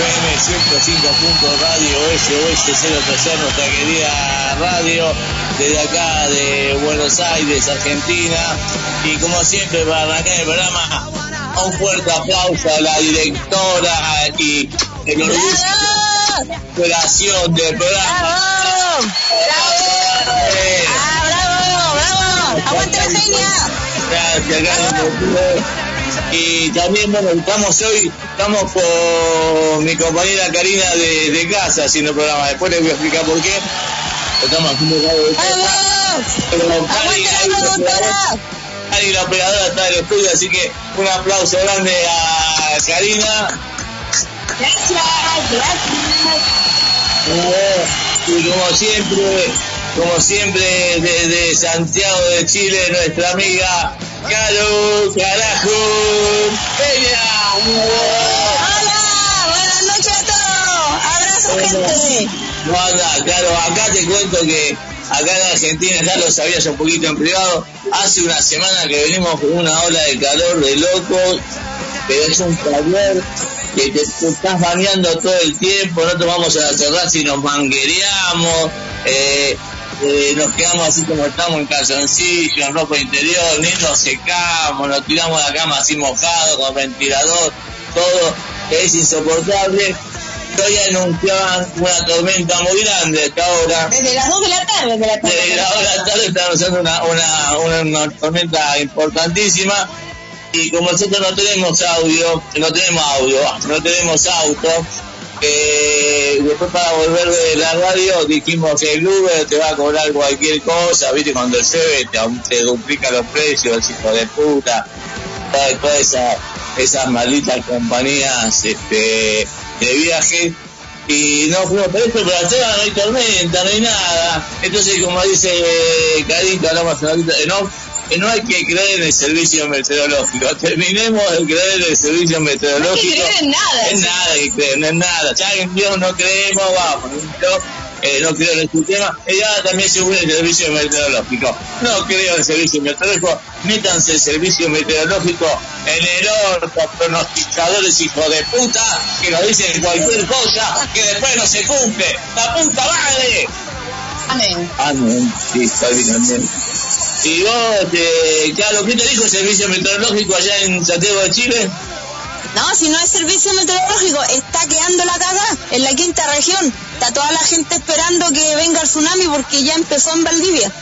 FM 105. Radio SOS 030, nuestra querida radio desde acá de Buenos Aires, Argentina. Y como siempre, para arrancar el programa, un fuerte aplauso a la directora y el orgullo de operación del programa. Eh, ¡Ah, bravo! ¡Bravo! ¡Aguante la gracias. Y también, bueno, estamos hoy, estamos con mi compañera Karina de, de casa haciendo el programa. Después les voy a explicar por qué. Estamos haciendo de. Pero Cari, la operadora está en el estudio, así que un aplauso grande a Karina. Gracias, gracias. Y como siempre, como siempre, desde Santiago de Chile, nuestra amiga Caro Carajo Peña. Hola, buenas noches a todos. Abrazo, gente. No anda, claro, acá te cuento que acá en Argentina, ya lo sabías un poquito en privado, hace una semana que venimos con una ola de calor de locos, pero es un calor que te, estás bañando todo el tiempo, no tomamos a la terraza nos manguereamos, eh, eh, nos quedamos así como estamos en calzoncillo, en ropa interior, ni nos secamos, nos tiramos a la cama así mojados, con ventilador, todo, es insoportable. Hoy anunciaban una tormenta muy grande hasta ahora. Desde las 2 de la tarde, desde la tarde. De la hora de la tarde están usando una, una, una, una tormenta importantísima y como nosotros no tenemos audio, no tenemos audio, no tenemos auto, eh, después para volver de la radio dijimos que el Uber te va a cobrar cualquier cosa, viste cuando el te, te duplica los precios, hijo de puta, todas todas esas, malditas compañías este, de viaje y no fuimos por eso, pero allá no hay tormenta, no hay nada. Entonces, como dice eh, eh, no, eh, no hay que creer en el servicio meteorológico. Terminemos de creer en el servicio No hay meteorológico. que creer en nada. En nada hay que creer, no en nada. Ya en Dios no creemos, vamos. Eh, no creo en el sistema. Ella también se une el servicio meteorológico. No creo en el servicio meteorológico. Métanse el servicio meteorológico en el orto, pronosticadores hijo de puta, que nos dicen cualquier cosa que después no se cumple. ¡La puta madre! Amén. Amén. Sí, está bien, amén. Y vos, eh, claro, ¿qué te dijo el servicio meteorológico allá en Santiago de Chile? No, si no es servicio meteorológico, está quedando la cagada en la quinta región. Está toda la gente esperando que venga el tsunami porque ya empezó en Valdivia.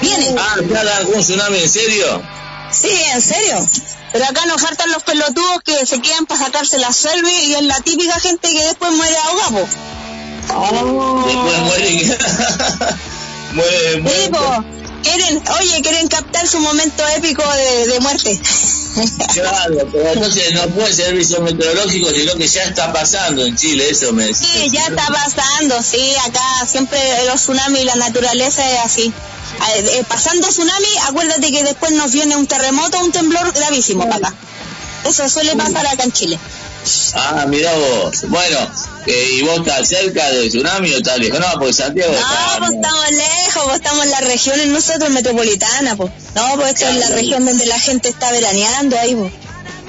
Viene. Ah, ¿ya algún tsunami en serio? Sí, en serio. Pero acá nos faltan los pelotudos que se quedan para sacarse la selfie y es la típica gente que después muere ahogado. po. Después muere. muere, muere. Sí, po. Quieren, oye, quieren captar su momento épico de, de muerte. Claro, pero entonces no puede ser servicio meteorológico, sino que ya está pasando en Chile, eso me decís. Sí, ya está pasando, sí, acá siempre los tsunamis y la naturaleza es así. Eh, pasando tsunami, acuérdate que después nos viene un terremoto un temblor gravísimo para acá. Eso suele pasar acá en Chile. Ah, mira vos. Bueno, eh, ¿y vos estás cerca del tsunami o estás lejos? No, porque Santiago No, está... pues estamos lejos, pues estamos en la región, nosotros metropolitana, pues. No, pues esto es la región donde la gente está veraneando ahí, pues.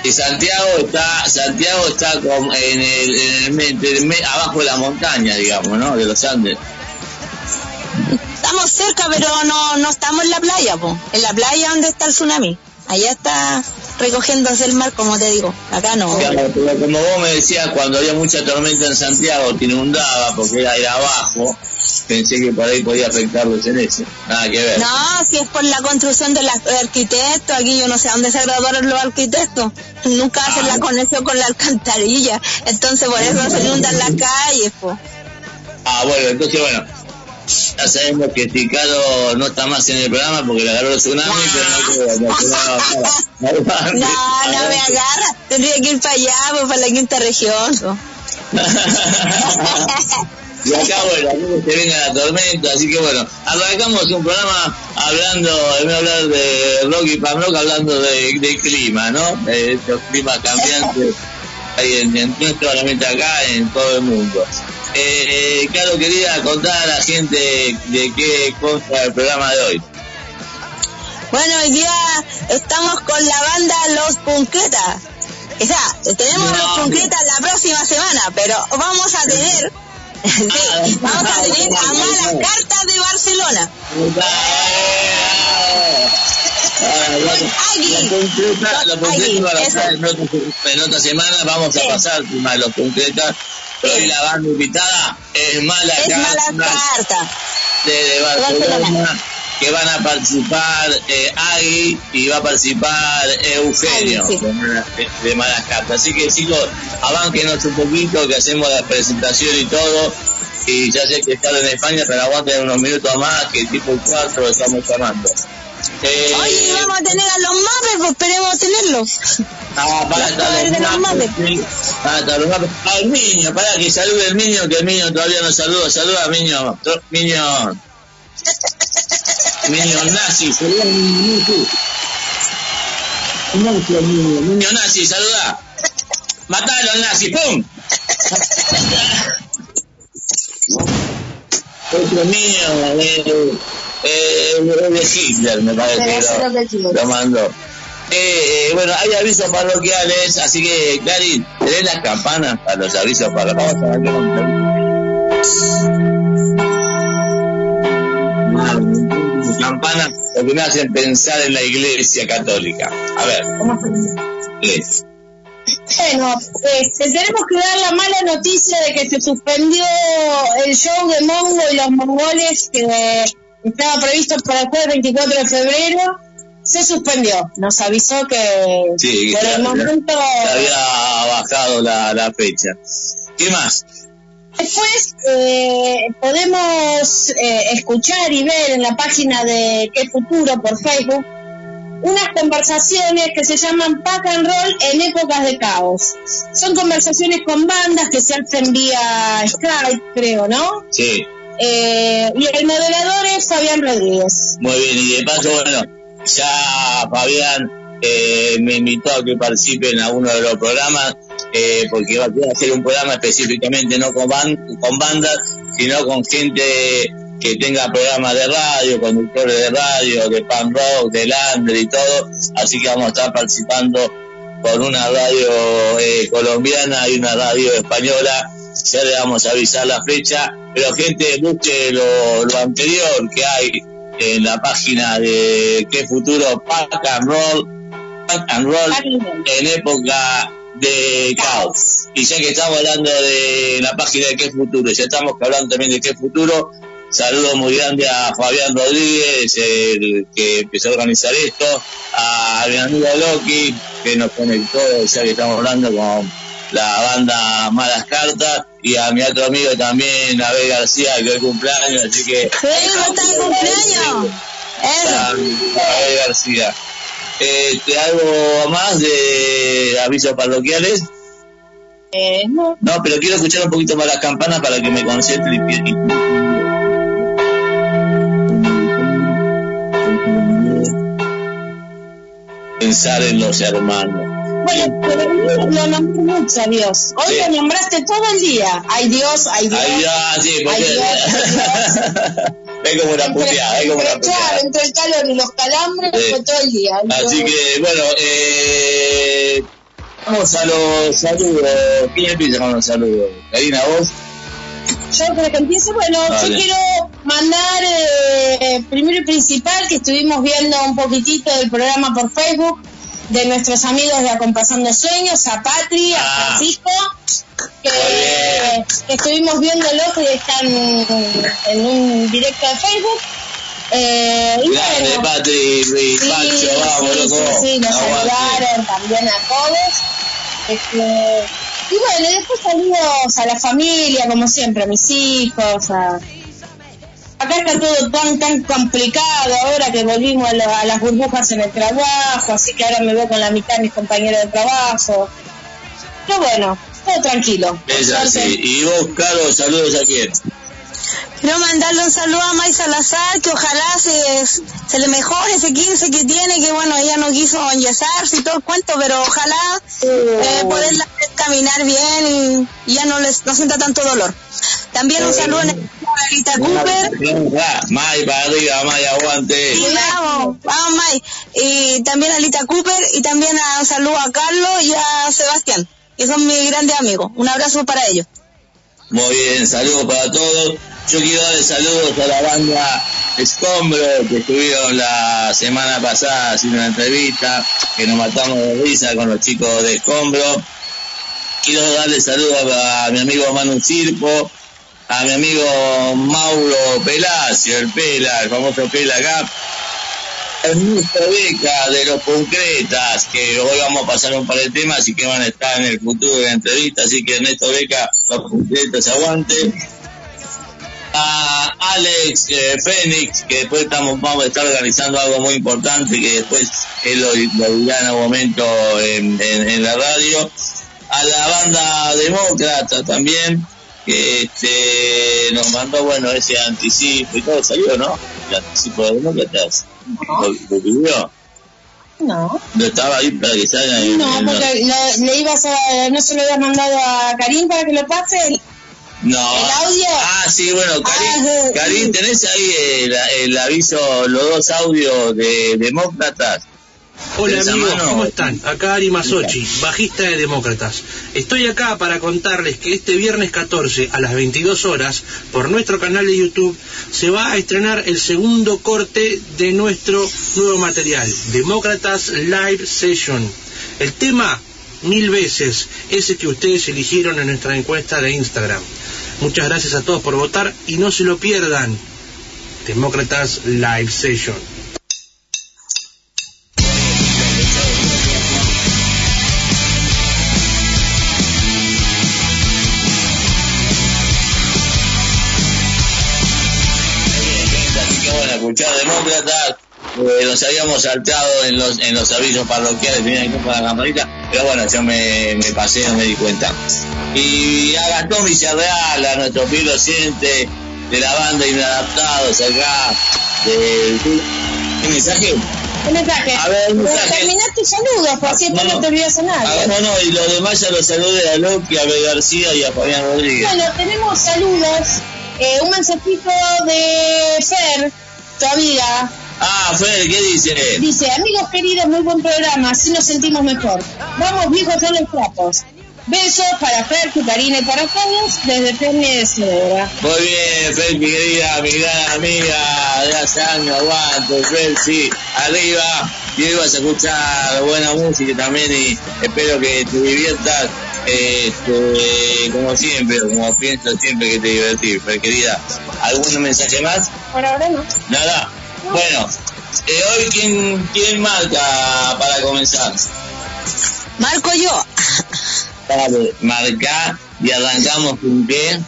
Y Santiago está, Santiago está en el, en el me- abajo de la montaña, digamos, ¿no? De los Andes. Estamos cerca, pero no, no estamos en la playa, pues. En la playa donde está el tsunami. Allá está recogiéndose el mar, como te digo. Acá no. Claro, pero como vos me decías, cuando había mucha tormenta en Santiago, te inundaba porque era, era abajo. pensé que por ahí podía afectarlos en eso. Nada que ver. No, si es por la construcción del arquitecto, aquí yo no sé dónde se graduaron los arquitectos. Nunca hacen la conexión con la alcantarilla. Entonces por eso se inundan las calles, pues. Ah, bueno, entonces bueno. Ya sabemos que Ticado no está más en el programa porque le agarró el tsunami, pero no creo. No, no, no me agarra. Tendría que ir para allá, pues, para la quinta región. y acá, bueno, se venga la tormenta, así que bueno, arrancamos un programa hablando, en vez de hablar de Rocky Pamrock, hablando de, de, clima, ¿no? De estos climas cambiantes hay en, en, no solamente acá, en todo el mundo. Eh, claro, quería contar a la gente de qué consta el programa de hoy. Bueno, hoy día estamos con la banda Los Punquetas. O sea, tenemos Los Punquetas la próxima semana, pero vamos a tener Sí, vamos a tener a malas cartas de Barcelona. La concreta, en otra semana vamos a pasar a los concretas. La banda invitada es mala es carta. Mala carta. De, Barcelona que van a participar eh, Agui y va a participar Eugenio de, de, Malas Cartas. Así que chicos, avánquenos un poquito que hacemos la presentación y todo. Y ya sé que están en España, pero aguanten unos minutos más que tipo 4 estamos llamando. Eh, Oye, vamos a tener a los mapes, pues esperemos tenerlos. Ah, para estar los mapes. Para estar los mapes. Al niño, para que salude el niño, que el niño todavía no saluda. Saluda al niño. Niño. Niño nazi, saluda al niño nazi. Niño nazi, saluda. Matalo al nazi, ¡pum! Otro niño, eh, eh, de Hitler, me parece lo, lo mandó. Eh, bueno, hay avisos parroquiales, así que, Clary, tenés las campanas para los avisos parroquiales. Campanas porque me hacen pensar en la iglesia católica. A ver. Bueno, este, tenemos que dar la mala noticia de que se suspendió el show de Mongo y los mongoles que estaba previsto para el jueves 24 de febrero. Se suspendió. Nos avisó que sí, por el momento se había bajado la, la fecha. ¿Qué más? Después eh, podemos eh, escuchar y ver en la página de Qué Futuro por Facebook unas conversaciones que se llaman Pack and Roll en épocas de caos. Son conversaciones con bandas que se hacen vía Skype, creo, ¿no? Sí. Eh, y el moderador es Fabián Rodríguez. Muy bien, y de paso, bueno, ya Fabián eh, me invitó a que participe en alguno de los programas, eh, porque va a hacer un programa específicamente no con, con bandas, sino con gente que tenga programas de radio, conductores de radio, de pan rock, de lander y todo, así que vamos a estar participando con una radio eh, colombiana y una radio española, ya le vamos a avisar la fecha, pero gente busque lo, lo anterior que hay en la página de qué futuro Pack and Roll, Pack and Roll en época de caos. Y ya que estamos hablando de la página de qué futuro, ya estamos hablando también de qué futuro, saludo muy grande a Fabián Rodríguez, el que empezó a organizar esto, a mi amigo Loki, que nos conectó, ya que estamos hablando con la banda Malas Cartas, y a mi otro amigo también, Abel García, que es cumpleaños, así que... ¡Sí, está de cumpleaños! Abel García. Este, ¿Algo más de avisos parroquiales? Eh, no. No, pero quiero escuchar un poquito más las campanas para que me concentre y pensar en los hermanos. Bueno, pero lo nombré mucho a Dios. Hoy Sí. lo nombraste todo el día. Ay Dios, ay Dios. Ay, ya, sí, porque... Ay, Dios, es como una puteada, es como una puteada. entre el calor y los calambres Sí. fue todo el día. Así que, bueno, eh, vamos a los saludos. ¿Quién empieza con los saludos? Karina, vos. Yo para que empiece, bueno, yo quiero mandar eh, primero y principal que estuvimos viendo un poquitito del programa por Facebook de nuestros amigos de Acompasando Sueños, a Patri, a Ah. Francisco, que, que estuvimos viéndolo que están en un directo de Facebook. Eh, y Grande, bueno, Patri y sí, Pancho, vamos, sí, loco. sí, sí, nos saludaron también a todos. Este, y bueno, y después saludos a la familia, como siempre, a mis hijos, a... Acá está todo tan tan complicado ahora que volvimos a, la- a las burbujas en el trabajo, así que ahora me veo con la mitad de mis compañeros de trabajo. Pero bueno, todo tranquilo. Es así. Y vos, Carlos, saludos a quién. Quiero mandarle un saludo a May Salazar, que ojalá se, se le mejore ese 15 que tiene, que bueno, ella no quiso enyesarse y todo el cuento, pero ojalá eh, poderla caminar bien y, y ya no les no sienta tanto dolor. También un saludo a Alita Cooper. May para arriba, May, aguante. Sí, vamos, vamos May. Y también a Alita Cooper y también a, un saludo a Carlos y a Sebastián, que son mis grandes amigos. Un abrazo para ellos. Muy bien, saludos para todos. Yo quiero darle saludos a la banda Escombro que estuvieron la semana pasada haciendo una entrevista, que nos matamos de risa con los chicos de Escombro. Quiero darle saludos a, mi amigo Manu Circo, a mi amigo Mauro Pelacio, el Pela, el famoso Pela acá. Ernesto Beca de los Concretas, que hoy vamos a pasar un par de temas y que van a estar en el futuro de la entrevista, así que Ernesto Beca, los Concretas, aguante. A Alex eh, Fénix, que después estamos, vamos a estar organizando algo muy importante, que después él lo, dirá en algún momento en, en- la radio. A la banda Demócrata también, este, nos mandó, bueno, ese anticipo y todo, salió, ¿no? El anticipo de Demócratas. ¿Lo, lo pidió? No, ¿No estaba ahí para que salga en- no, en- porque lo- le ibas a, no se lo habías mandado a Karim para que lo pase. No. ¿El audio? Ah, sí, bueno, Karim, Ah, sí. Karim, ¿tenés ahí el, el aviso, los dos audios de Demócratas? Hola amigos. ¿cómo están? Acá Ari Masochi, bajista de Demócratas. Estoy acá para contarles que este viernes 14 a las 22 horas, por nuestro canal de YouTube, se va a estrenar el segundo corte de nuestro nuevo material, Demócratas Live Session. El tema, mil veces, ese que ustedes eligieron en nuestra encuesta de Instagram. Muchas gracias a todos por votar y no se lo pierdan. Demócratas Live Session. Demócratas, eh, nos habíamos saltado en los, en los avisos parroquiales, tenían que poner la campanita, pero bueno, yo me, me pasé, no me di cuenta. Y a Gastón Villarreal, a nuestro fiel docente de la banda Inadaptados acá, de... ¿Qué mensaje? Un mensaje. A ver, un mensaje. Terminá tus saludos, por así después no, te olvidas a Ah, no, no, y los demás ya los saludé a Loki, a B. García y a Fabián Rodríguez. Bueno, tenemos saludos. Eh, un mensajito de Fer, tu amiga. Ah, Fer, ¿qué dice? Dice, amigos queridos, muy buen programa, así nos sentimos mejor. Vamos viejos son los trapos. Besos para Fer, Karina y para todos, desde Cedra. Muy bien, Fer, mi querida, mi gran amiga de hace años, aguante, Fer, sí, arriba. Y hoy vas a escuchar buena música también y espero que te diviertas, este, como siempre, como pienso siempre que te divertís, Fer, querida. ¿Algún mensaje más? Por ahora no. Nada. Bueno, eh, hoy, ¿quién, ¿quién marca para comenzar? Marco yo. Dale, marca y arrancamos con qué?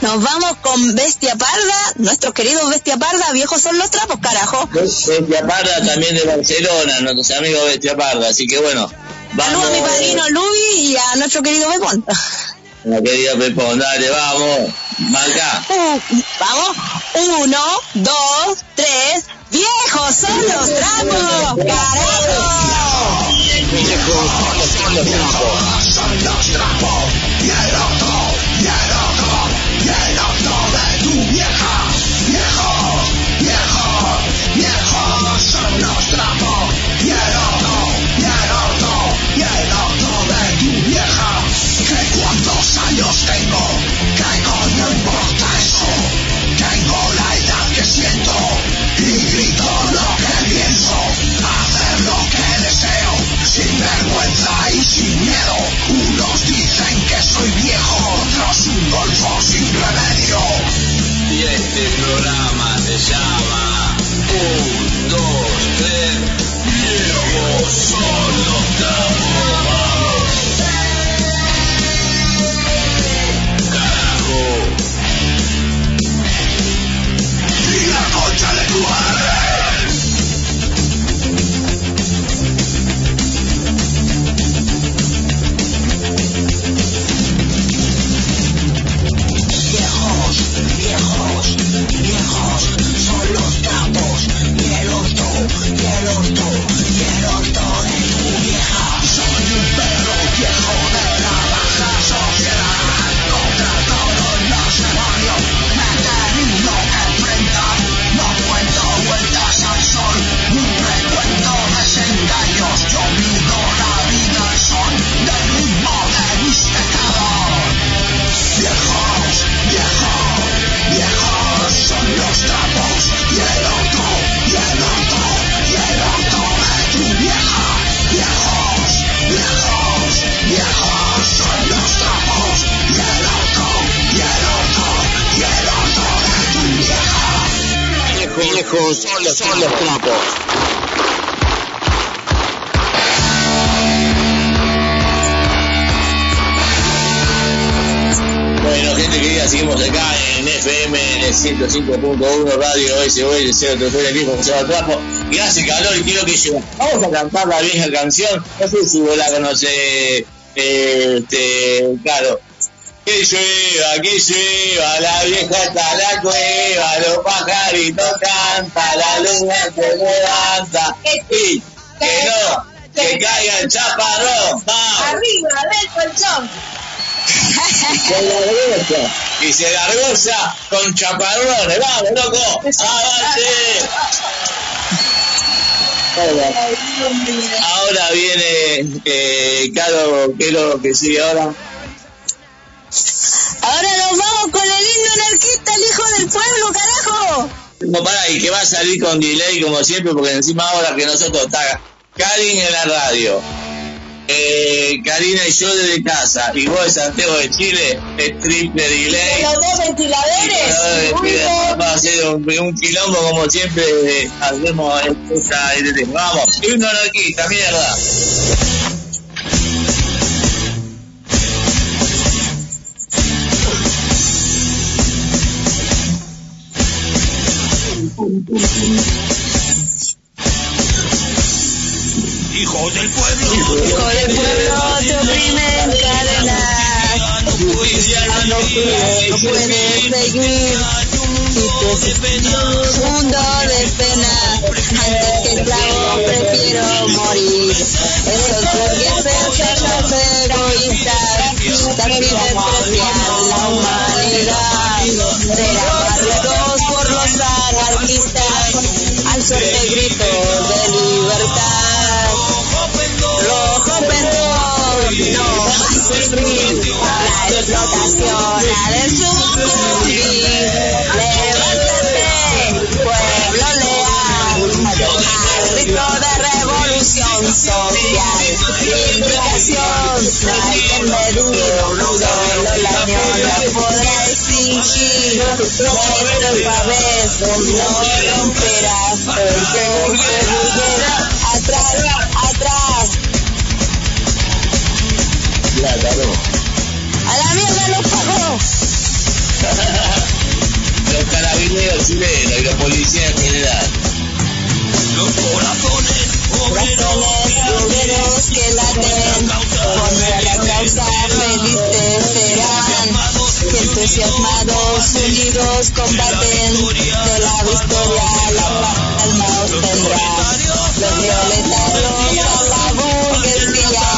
Nos vamos con Bestia Parda, nuestros queridos Bestia Parda, viejos son los trapos, carajo. Bestia Parda también de Barcelona, nuestros amigos Bestia Parda, así que bueno, vamos. Saludos a mi padrino Luis y a nuestro querido Pepón. La querida Pepón, dale, vamos, marca. Uh, vamos, uno, dos, tres, viejos son los trapos, carajo. Vergüenza llama. Un, Viejos, son los, son los trapos. Bueno, gente querida, seguimos acá en FM en el 105.1 Radio SOS 033 el mismo que se llama Trapo. Y hace calor y quiero que llueva. Vamos a cantar la vieja canción. No sé si vos la conocés, eh, este, claro. Que llueva, que llueva, la vieja está la cueva, los pajaritos cantan, la luna se levanta. Y que no, que caiga el chaparrón. Vamos. Arriba del colchón. Con la derecha. Y se largosa con chaparrones. ¡Vamos, loco! ¡Avance! Ahora viene, eh, Caro, ¿qué es lo que sigue ahora? Ahora nos vamos con el himno anarquista, el hijo del pueblo, carajo. No, para, y que va a salir con delay como siempre, porque encima ahora que nosotros está Karin en la radio, eh, Karina y yo desde casa, y vos de Santiago de Chile, es triple delay. Los dos ventiladores. Vamos a hacer un, un quilombo como siempre eh, hacemos esta. Vamos, himno anarquista, mierda. Hijos del pueblo, Hijo del pueblo te oprimen cadenas. No puedes seguir. Te mundo de pena, antes que esclavo prefiero morir. Esos burgueses, esos egoístas, también desprecian la humanidad. Los anarquistas, al suerte grito de libertad. Rojo perdón, no más sufrir la explotación ha de social. Hay que medir, solo la la podrá extinguir. Nuestro pavés no romperás, el que burguera, atrás, atrás. Claro. A la mierda los pagó. Los carabineros chilenos y los policías en general. Los corazones Corazones obreros que laten contra la causa felices serán. Que entusiasmados, unidos combaten de la victoria la palma obtendrá. Los violentos a la burguesía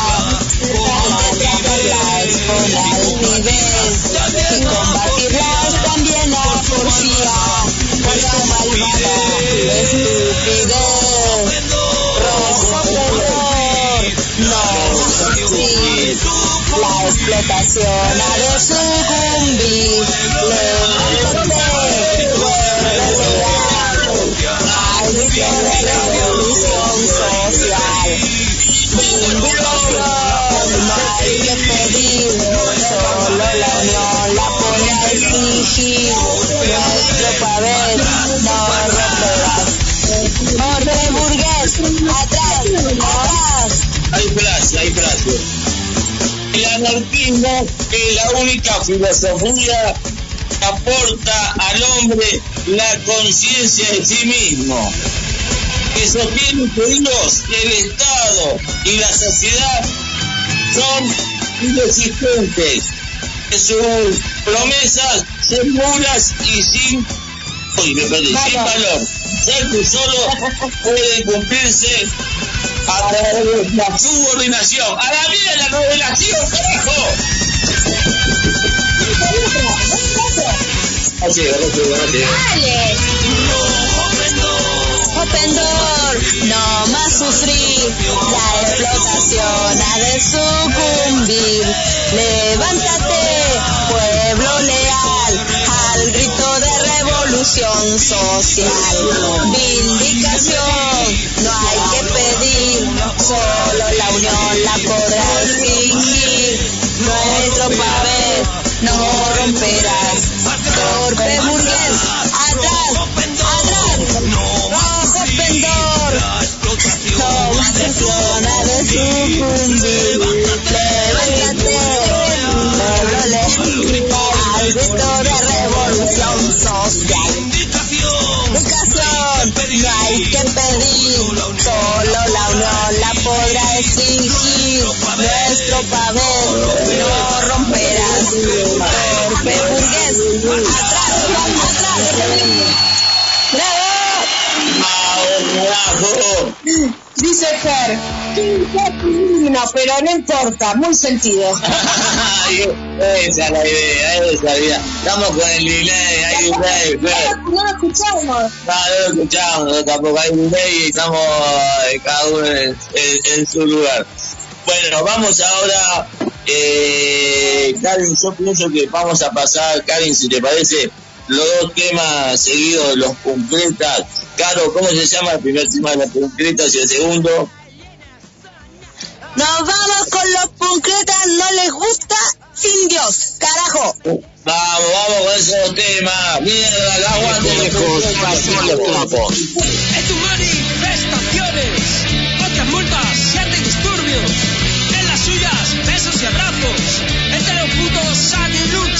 al tratarlas con altivez completación ha de sucumbir lentamente Maldición de revolución social Ningún no hay que pedir Solo la unión la pone a exigir Nuestro poder no romperás Orden burgués, atrás, atrás Hay flash, hay flash anarquismo es la única filosofía que aporta al hombre la conciencia de sí mismo, que sostiene que Dios, el Estado y la sociedad son inexistentes, que sus promesas son nulas y sin, sin valor, ser que solo pueden cumplirse a de la subordinación. ¡A la vida la revelación, carajo! Dale. Open Door, no más sufrir, la explotación ha de sucumbir. Levántate, pueblo leal, al grito de revolución social. Vindicación, no hay que solo la unión la podrá exigir. Nuestro papel no romperás, torpe burgués, atrás, atrás, rojo pendor, no funciona de sucumbir, Nuestro papel no romperás, torpe burgués, atrás, atrás. ¡Bravo! ¡Bravo! Dice Fer, no, pero no importa, muy sentido. esa es la idea, esa es la idea. Estamos con el delay, hay delay, Fer. No lo escuchamos. No, no lo escuchamos, tampoco hay delay y estamos eh, cada uno en, en- en su lugar. Bueno, vamos ahora, eh, Karin, yo pienso que vamos a pasar, Karin, si te parece, los dos temas seguidos, los concretas. Caro, ¿cómo se llama el primer tema de los concretas y el segundo? Nos vamos con los concretas, no les gusta sin Dios, carajo. Vamos, vamos con esos temas. Mierda, la aguante los trapos. Otras multas, siete disturbios.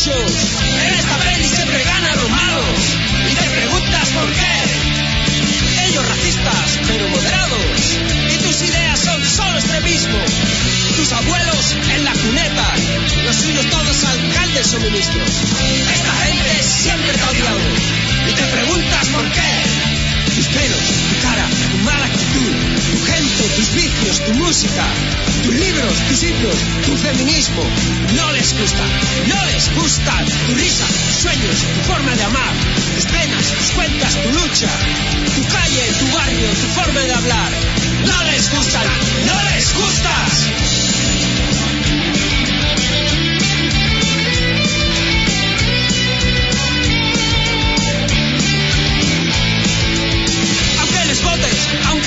En esta peli siempre ganan los malos. Y te preguntas por qué. Ellos racistas, pero moderados. Y tus ideas son solo extremismo. Tus abuelos en la cuneta. Los suyos todos alcaldes o ministros. Esta gente siempre te ha odiado. Y te preguntas por qué. Tus pelos, tu cara, tu mala actitud, tu gente, tus vicios, tu música, tus libros, tus himnos, tu feminismo. No les gusta, no les gusta tu risa, tus sueños, tu forma de amar, tus penas, tus cuentas, tu lucha, tu calle, tu barrio, tu forma de hablar. No les gustan, no les gustas.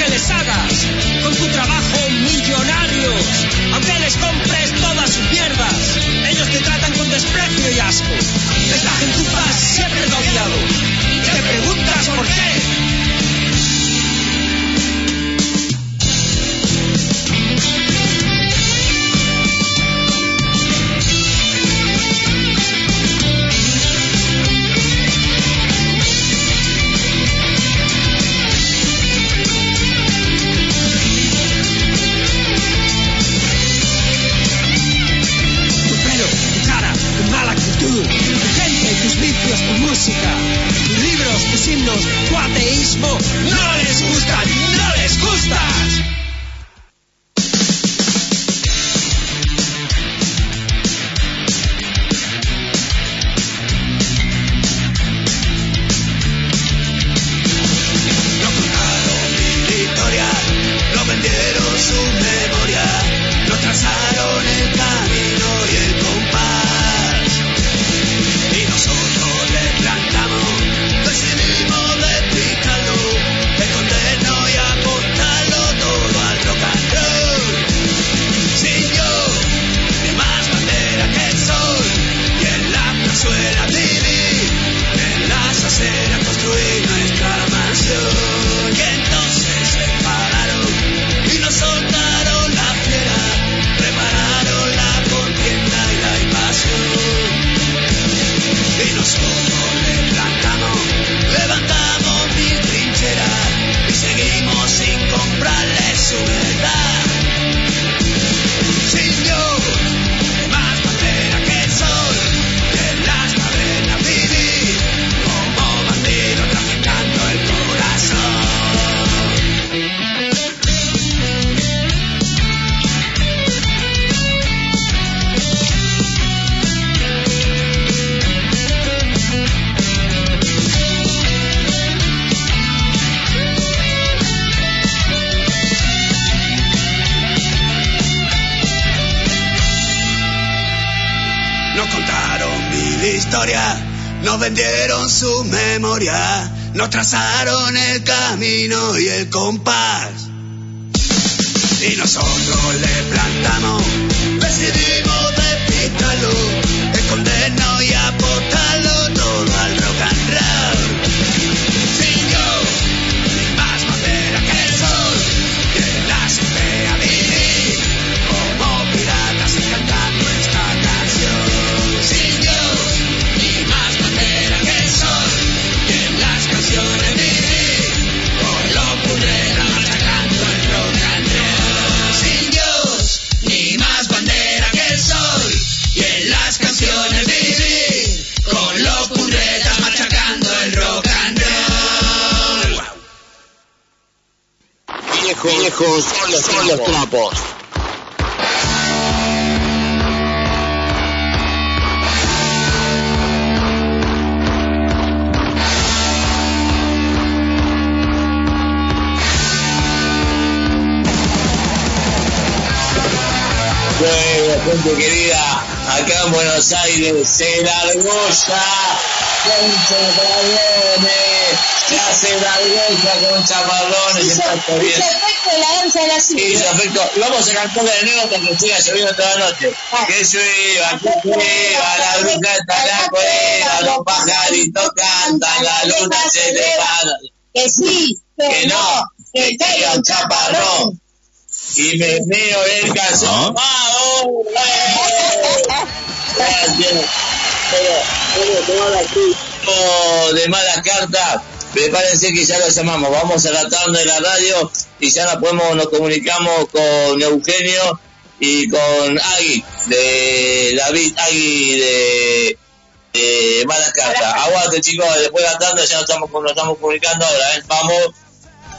Les hagas con tu trabajo millonarios, aunque les compres todas sus mierdas, ellos te tratan con desprecio y asco. Esta gentuza siempre te ha odiado. Te preguntas por qué. Trazaron el camino y el compás. Y vamos a cantar de nuevo porque siga lloviendo toda la noche. Que llueva, que llueva, la bruja está en la cueva, los pajaritos cantan, la luna se levanta. Que sí, que, Que no, que caiga un chaparrón. Y me meo el calzón. ¡Ah, oh, eh! Gracias. Pero, pero, la tipo de malas cartas, prepárense que ya lo llamamos. Vamos a la tarde de la radio y ya nos podemos, nos comunicamos con Eugenio y con Agui, de David Agui de, de malas cartas. Aguante chicos, después de la tarde ya nos estamos, nos estamos comunicando ahora, ¿eh? Vamos.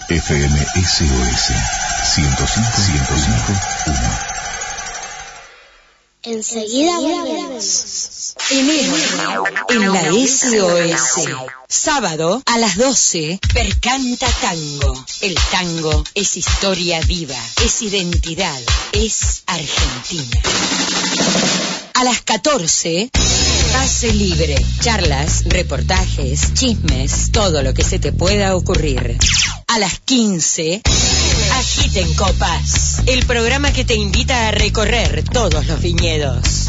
FM SOS 105 105 1. Enseguida volvemos. Enero en la SOS. Sábado a las 12, Percanta Tango. El tango es historia viva, es identidad, es Argentina. A las 14, Pase Libre. Charlas, reportajes, chismes, todo lo que se te pueda ocurrir. A las 15, Agiten Copas. El programa que te invita a recorrer todos los viñedos.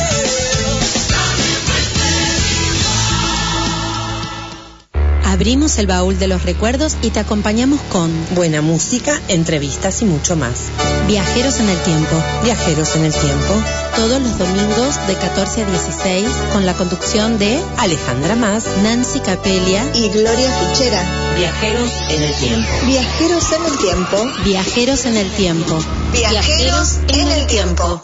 Abrimos el baúl de los recuerdos y te acompañamos con buena música, entrevistas y mucho más. Viajeros en el tiempo. Viajeros en el tiempo. Todos los domingos de 14 a 16 con la conducción de Alejandra Más, Nancy Capelia y Gloria Fichera. Viajeros en el tiempo. Viajeros en el tiempo. Viajeros en el tiempo. Viajeros en el tiempo.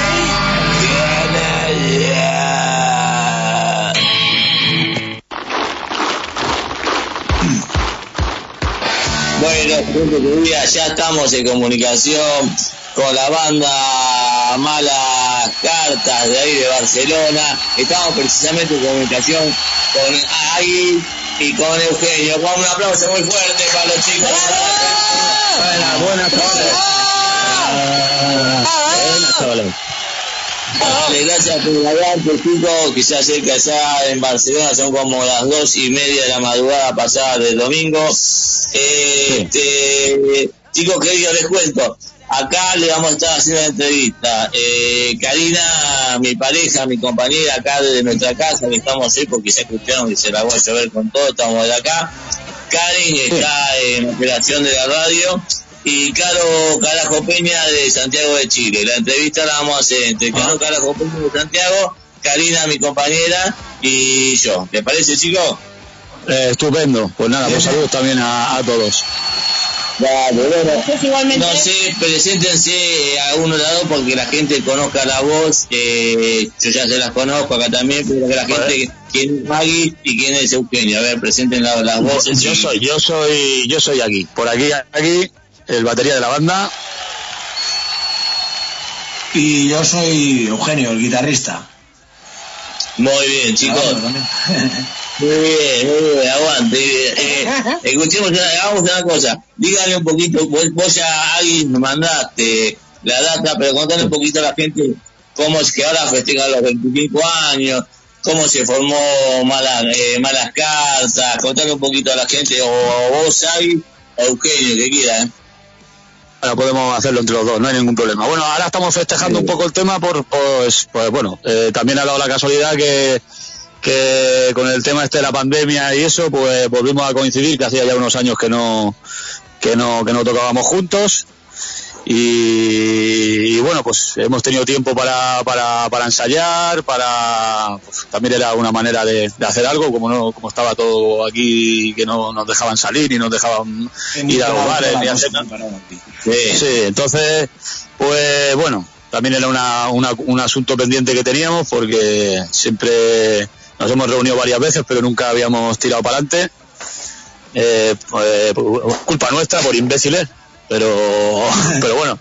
Bueno, ya estamos en comunicación con la banda Malas Cartas de ahí de Barcelona. Estamos precisamente en comunicación con Agui y con Eugenio. Con un aplauso muy fuerte para los chicos. Buenas, buenas tardes. Buenas tardes. Dale, gracias por adelante, chicos, que se acerca ya en Barcelona, son como las dos y media de la madrugada pasada del domingo. Este, chicos, queridos, les cuento, acá le vamos a estar haciendo una entrevista. Eh, Karina, mi pareja, mi compañera, acá desde nuestra casa, que estamos ahí porque ya escucharon que se la voy a llover con todo, estamos de acá. Karen está en operación de la radio y Caro Carajo Peña de Santiago de Chile. La entrevista la vamos a hacer entre Caro Carajo Peña de Santiago, Karina, mi compañera, y yo. ¿Te parece, chicos? Eh, estupendo. Pues nada, pues saludos también a, a todos. Vale, bueno, no sé, preséntense a uno de los dos porque la gente conozca la voz. Eh, yo ya se las conozco acá también, pero que la gente quién es Magui y quién es Eugenio. A ver, presenten la- las voces. Yo y- soy, yo soy, yo soy aquí. Por aquí, aquí, el batería de la banda. Y yo soy Eugenio, el guitarrista. Muy bien, chicos. Muy bien, muy bien, aguante. Eh, escuchemos, una, hagamos una cosa. Díganle un poquito, vos, vos ya alguien me mandaste la data, pero contale un poquito a la gente cómo es que ahora festejan los 25 años, cómo se formó Malas, eh, malas Cartas, contale un poquito a la gente, o, o vos, Agui, o Eugenio, que quiera, ¿eh? Ahora podemos hacerlo entre los dos, no hay ningún problema. Bueno, ahora estamos festejando un poco el tema por, pues, pues bueno, eh, también ha dado la casualidad que, que con el tema este de la pandemia y eso, pues volvimos a coincidir, que hacía ya unos años que no, que no, que no tocábamos juntos. Y, y bueno, pues hemos tenido tiempo para, para, para ensayar, para pues, también era una manera de, de hacer algo, como no, como estaba todo aquí que no nos dejaban salir y nos dejaban ir a los bares ni hacer nada. Sí, entonces, pues bueno, también era una, una- un asunto pendiente que teníamos porque siempre nos hemos reunido varias veces, pero nunca habíamos tirado para adelante. Eh, pues, culpa nuestra por imbéciles, pero, pero bueno.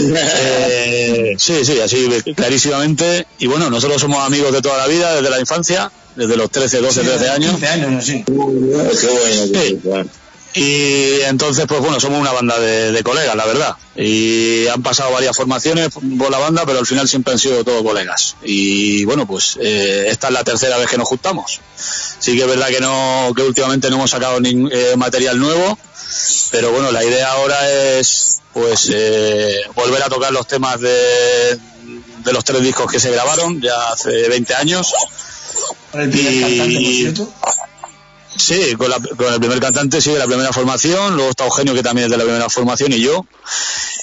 Eh, sí, sí, así clarísimamente. Y bueno, nosotros somos amigos de toda la vida, desde la infancia, desde los 13, 12, 13 años. 15 años, sí. Bueno. Y entonces, pues bueno, somos una banda de, de colegas, la verdad. Y han pasado varias formaciones por la banda, pero al final siempre han sido todos colegas. Y bueno, pues eh, esta es la tercera vez que nos juntamos. Sí que es verdad que no, que últimamente no hemos sacado nin- eh, material nuevo, pero bueno, la idea ahora es pues eh, volver a tocar los temas de, de los tres discos que se grabaron ya hace 20 años. Con el primer cantante, por Y- cierto. Sí, con, la- con el primer cantante sí, de la primera formación, luego está Eugenio que también es de la primera formación y yo.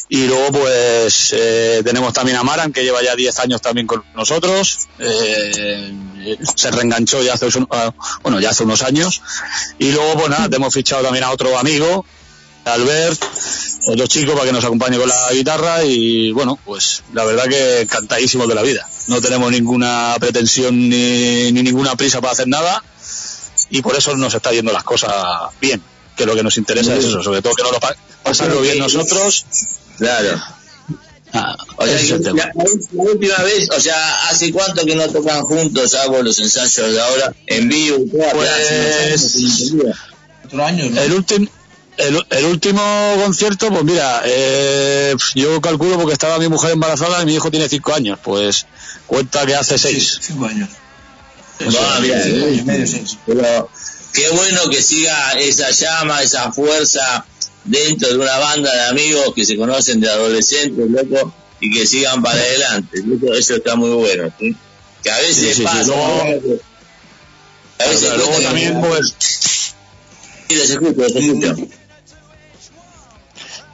Y luego pues eh, tenemos también a Maran que lleva ya 10 años también con nosotros. Eh, se reenganchó ya hace, un- ah, bueno, ya hace unos años. Y luego pues nada, te hemos fichado también a otro amigo, Albert, otro chico para que nos acompañe con la guitarra y bueno, pues la verdad que encantadísimos de la vida. No tenemos ninguna pretensión ni, ni ninguna prisa para hacer nada y por eso nos está yendo las cosas bien, que lo que nos interesa es eso, sobre todo que no lo pa- pasarlo bien nosotros. Claro. Ah, O sea, la, la última vez, o sea, ¿hace cuánto que no tocan juntos, hago los ensayos de ahora, en vivo? Pues, Otro año, ¿no? El último el, el último concierto, pues mira, eh, yo calculo porque estaba mi mujer embarazada y mi hijo tiene cinco años, pues cuenta que hace seis. Cinco años. Va, bien, Cinco años eh. medio, seis. Pero qué bueno que siga esa llama, esa fuerza dentro de una banda de amigos que se conocen de adolescentes, loco, y que sigan para adelante. loco, Eso está muy bueno, ¿sí? Que a veces Sí, pasa, luego-. A veces luego también, pues, Sí, los escucho, los escucho.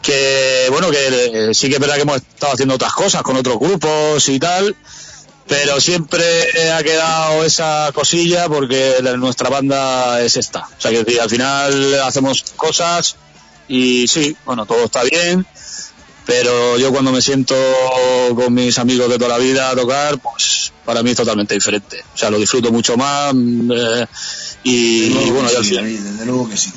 que bueno, que eh, sí que es verdad que hemos estado haciendo otras cosas con otros grupos y tal, pero siempre ha quedado esa cosilla porque la- nuestra banda es esta. O sea, que al final hacemos cosas y sí, bueno, todo está bien, pero yo cuando me siento con mis amigos de toda la vida a tocar, pues para mí es totalmente diferente. O sea, lo disfruto mucho más mm, eh, y, Desde y bueno, que sí, David, desde luego que sí.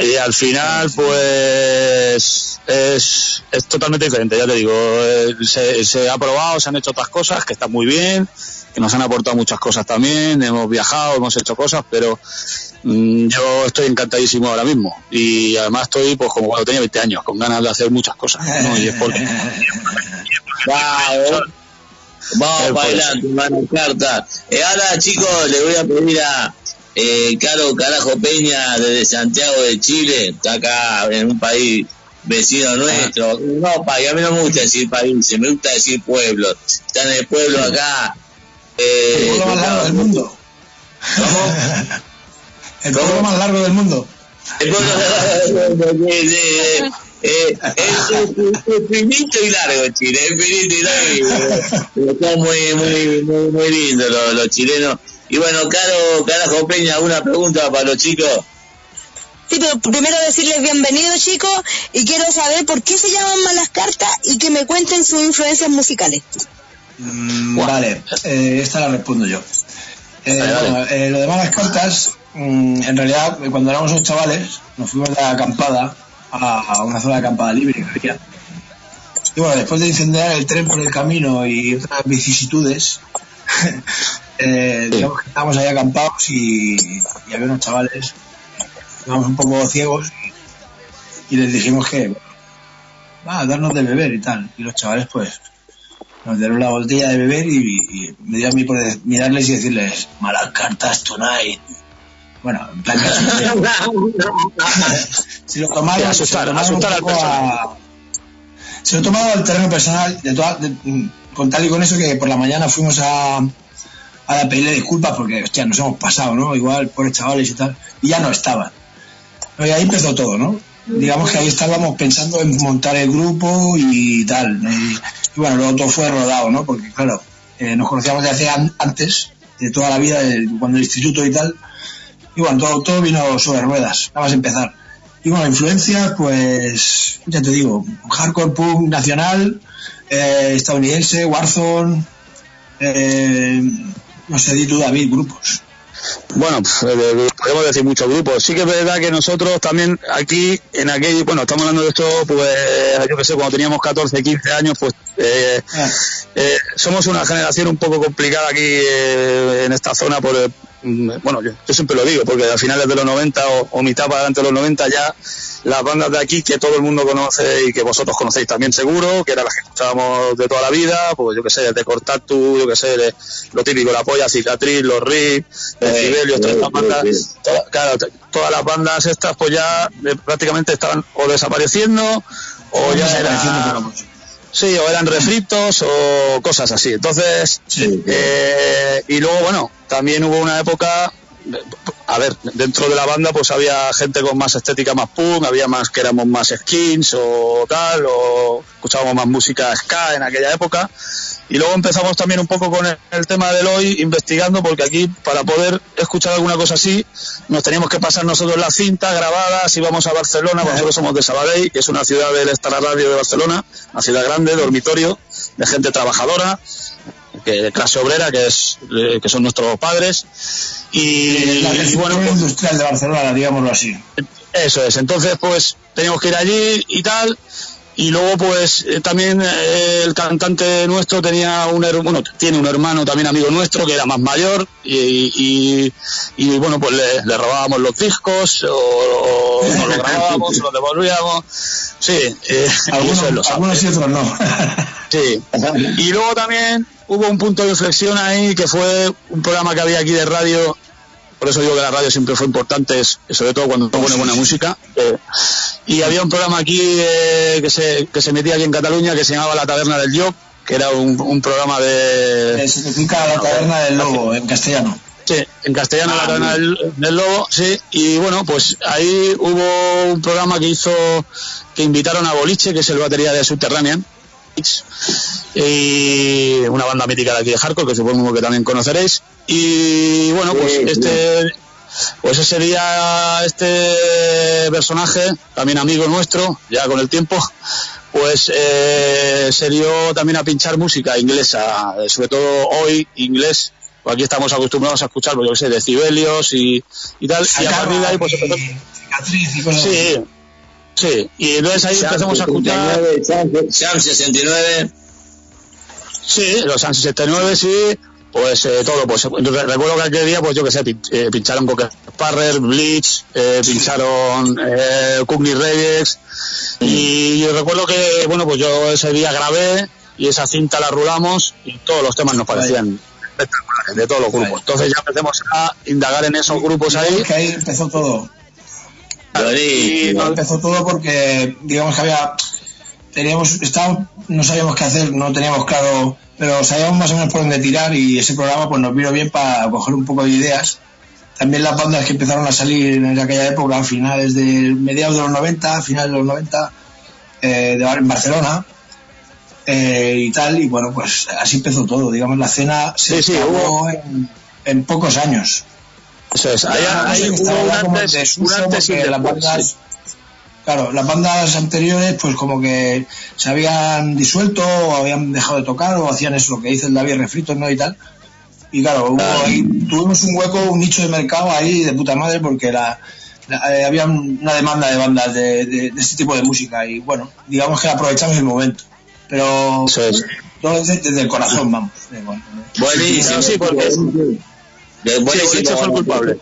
Y al final, pues es, es totalmente diferente, ya te digo. eh, Se, se ha probado, se han hecho otras cosas que están muy bien, que nos han aportado muchas cosas también. Hemos viajado, hemos hecho cosas, pero mm, yo estoy encantadísimo ahora mismo. Y además estoy, pues como cuando tenía 20 años, con ganas de hacer muchas cosas. ¿no? Y es porque. Vamos, vamos para adelante, mano carta. Eh, ahora, chicos, le voy a pedir a eh, Caro Carajo Peña desde Santiago de Chile, está acá en un país vecino nuestro. No, país, a mí no me gusta decir países, me gusta decir pueblos. Está en el pueblo acá. Eh, El pueblo más largo del mundo. El pueblo más largo del mundo. El pueblo sí, sí, eh, eh, es, es- es finito y largo Chile, es finito y largo. Son muy, muy, muy, muy lindos los, los chilenos. Y bueno, Caro, Carajo Peña, ¿alguna pregunta para los chicos? Sí, pero primero decirles bienvenidos chicos y quiero saber por qué se llaman malas cartas y que me cuenten sus influencias musicales. Mm, Vale, eh, esta la respondo yo. Eh, bueno, eh, lo de malas cartas, mm, en realidad, eh, cuando éramos unos chavales, nos fuimos de acampada a, a una zona de acampada libre que había. Y bueno, después de incendiar el tren por el camino y otras vicisitudes, eh, digamos que estábamos ahí acampados y, y había unos chavales, íbamos un poco ciegos y, les dijimos que, va, a darnos de beber y tal. Y los chavales, pues, nos dieron la botella de beber y, y me dio a mí por mirarles y decirles, malas cartas tonight. Bueno, en plan si lo tomaron, asustar, se lo tomaron al a- se lo tomaron al terreno personal, de toda- de- con tal y con eso que por la mañana fuimos a, a pedirle disculpas porque, hostia, nos hemos pasado, ¿no? Igual, pobres chavales y tal, y ya no estaban. Y ahí empezó todo, ¿no? Digamos que ahí estábamos pensando en montar el grupo y tal. Y, bueno, luego todo fue rodado, ¿no? Porque, claro, eh, nos conocíamos de hace an- antes, de toda la vida, cuando el instituto y tal. Y bueno, todo, todo vino sobre ruedas, nada más empezar. Y bueno, influencias, pues, ya te digo, hardcore punk nacional, eh, estadounidense, Warzone, eh, no sé, di tú, David, grupos. Bueno, pf, eh, podemos decir muchos grupos. Sí que es verdad que nosotros también aquí, en aquel, bueno, estamos hablando de esto, pues yo que sé, cuando teníamos 14, 15 años, pues eh, eh, somos una generación un poco complicada aquí eh, en esta zona por, bueno, yo, yo siempre lo digo, porque a finales de los 90 o, o mitad para adelante de los 90 ya las bandas de aquí que todo el mundo conoce y que vosotros conocéis también seguro, que eran las que escuchábamos de toda la vida, pues yo que sé, de Cortatu, yo que sé, de lo típico, la polla, cicatriz, los rips, el Eh, Sibelius, todas eh, estas bandas, eh, toda- claro, todas las bandas estas pues ya eh, prácticamente estaban o desapareciendo o ya Desapareciendo sí, o eran refritos o cosas así. Entonces, eh, y luego, bueno, también hubo una época, a ver, dentro de la banda pues había gente con más estética más punk, había más que éramos más skins o tal, o escuchábamos más música ska en aquella época. Y luego empezamos también un poco con el, el tema del hoy, investigando, porque aquí para poder escuchar alguna cosa así, nos teníamos que pasar nosotros las cintas grabadas, íbamos a Barcelona, nosotros somos de Sabadell, que es una ciudad del Estar Radio de Barcelona, una ciudad grande, dormitorio, de gente trabajadora, que, de clase obrera, que es eh, que son nuestros padres. Y, La y bueno, pues, industrial de Barcelona, digámoslo así. eso es, entonces pues teníamos que ir allí y tal. Y luego pues eh, también eh, el cantante nuestro tenía un her- bueno, tiene un hermano también amigo nuestro que era más mayor y, y, y, bueno pues le, le robábamos los discos o, o nos lo grabábamos, los devolvíamos. Sí, eh, Algunos, eso él lo sabe. algunos y otros no. Sí. Y luego también hubo un punto de inflexión ahí que fue un programa que había aquí de radio. Por eso digo que la radio siempre fue importante, sobre todo cuando se pone buena música. eh, y había un programa aquí eh, que, se, que se metía aquí en Cataluña que se llamaba La Taberna del Job, que era un, un programa de... Eh, significa la taberna del lobo en castellano. Sí, en castellano la cadena del, del Lobo, sí. Y bueno, pues ahí hubo un programa que hizo, que invitaron a Boliche, que es el batería de Subterranean, y una banda mítica de aquí de Hardcore, que supongo que también conoceréis. Y bueno, pues Sí, sí. este, pues ese día este personaje, también amigo nuestro, ya con el tiempo, pues eh, se dio también a pinchar música inglesa, eh, sobre todo hoy inglés. Pues aquí estamos acostumbrados a escuchar, pues yo qué sé, decibelios y, y tal. Y a partir de ahí, pues empezó- Cicatriz y cosas Sí, sí. Y entonces ahí empezamos a escuchar. Jam 69. Sí, los San 69, sí. Pues eh, todo, pues re- recuerdo que aquel día, pues yo que sé, pin- eh, pincharon Cocker Sparrer, Bleach, eh, pincharon eh, Courtney Reyes, y yo recuerdo que, bueno, pues yo ese día grabé y esa cinta la rulamos y todos los temas nos parecían espectaculares de todos los grupos. Entonces ya empecemos a indagar en esos grupos ahí. que ahí empezó todo. Y empezó todo porque, digamos que había. Teníamos, estábamos, no sabíamos qué hacer, no teníamos claro, pero sabíamos más o menos por dónde tirar y ese programa pues nos vino bien para coger un poco de ideas. También las bandas que empezaron a salir en aquella época, a finales de mediados de los 90, finales de los 90, eh, de, en Barcelona eh, y tal, y bueno, pues así empezó todo. Digamos, la escena se Sí, sí, acabó hubo- en, en pocos años. Eso es, estaba un antes- antes y un las bandas- sí. Claro, las bandas anteriores, pues como que se habían disuelto o habían dejado de tocar o hacían eso, lo que dice el David Refritos, ¿no? Y tal. Y claro, hubo ahí- tuvimos un hueco, un nicho de mercado ahí de puta madre porque la, la- eh, había una demanda de bandas de, de- de este tipo de música y bueno, digamos que aprovechamos el momento. Pero todo desde, desde el corazón, vamos. de- bueno, Buenísimo. Sí, porque- Buenísimo. Sí, fue el culpable.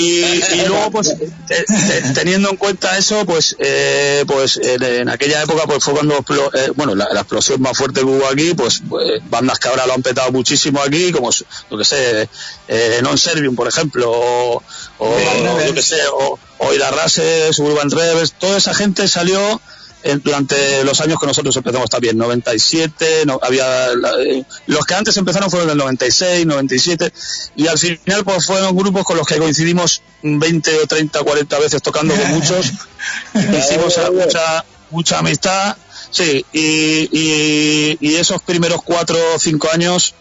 Y, y luego, pues, te- te- teniendo en cuenta eso, pues, eh, pues en, aquella época, pues fue cuando, explo- eh, bueno, la, la explosión más fuerte que hubo aquí, pues, pues, bandas que ahora lo han petado muchísimo aquí, como, yo que sé, eh, Non Servium, por ejemplo, o, o yo que sé, o, o Ira Rase, Suburban Rebels, toda esa gente salió en- durante los años que nosotros empezamos también, 97, no, había la- eh, los que antes empezaron fueron del 96, 97 y al final pues fueron grupos con los que coincidimos 20 o 30, 40 veces tocando con muchos, hicimos mucha mucha amistad, sí, y, y, y esos primeros cuatro o cinco años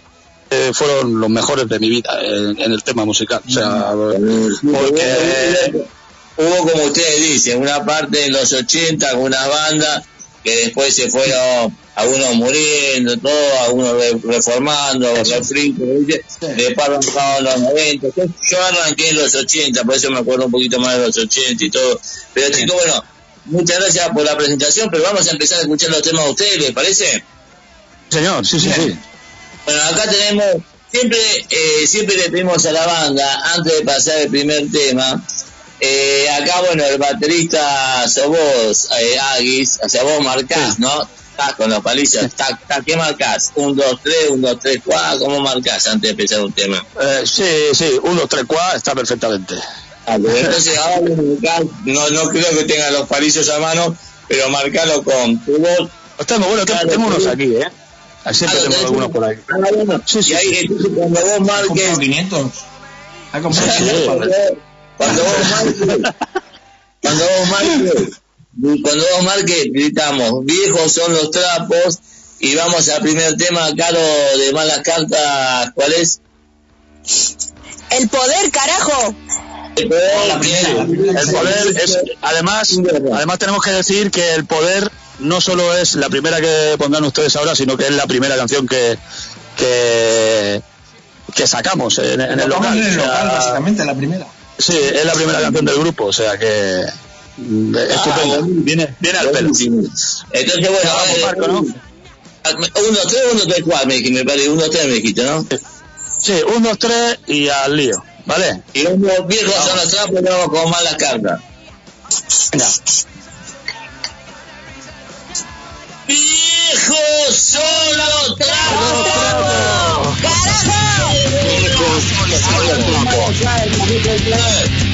eh, fueron los mejores de mi vida en, en el tema musical, o sea, porque Hubo, como ustedes dicen, una parte en los 80 con una banda que después se fueron algunos muriendo, todo, algunos re- reformando, refritos, ¿viste? después arrancaron los 90. Yo- Yo arranqué en los 80, por eso me acuerdo un poquito más de los 80 y todo. Pero chicos, bueno, muchas gracias por la presentación, pero vamos a empezar a escuchar los temas de ustedes, ¿les parece? Señor, sí, sí, sí. Bueno, acá tenemos, siempre, eh, siempre le pedimos a la banda, antes de pasar el primer tema, eh, acá, bueno, el baterista sos vos, eh, Aguis, o sea, vos marcás, ¿no? Tac, con los palillos, tac, tac, ¿qué marcás? Un, dos, tres, un, dos, tres, cuatro, ¿cómo marcás antes de empezar un tema? Eh, sí, sí, uno, tres, cuatro, está perfectamente. Entonces, ahora voy a marcar, no, no creo que tengan los palillos a mano, pero marcalo con tu voz. Tengo, bueno, tengo unos aquí, ¿eh? Siempre Ah, tengo tenés algunos uno. por ahí. Ah, bueno, y ahí, entonces, cuando vos marques... 500. Ha comprado Sí, 500. Cuando, vos marques, cuando vos marques, cuando vos marques, gritamos, viejos son los trapos, y vamos al primer tema, Caro, de malas cartas, ¿cuál es? El poder, carajo. El poder, bien. El poder es, además, además tenemos que decir que el poder no solo es la primera que pondrán ustedes ahora, sino que es la primera canción que que, que sacamos en, en el local. en el o sea, local, básicamente, la primera. Sí, es la primera canción del grupo, o sea que mm, estupenda. viene, viene al pelo. Entonces, bueno, Vamos, eh, Marco, ¿no? uno, tres, uno, tres, cuatro, me, dijiste, me parece, uno, tres, me dijiste, ¿no? Sí, un, dos, tres y al lío, ¿vale? Y vamos, viejos son los trapos, vamos con malas cartas. Venga. Viejos son los trapos. Viejos son los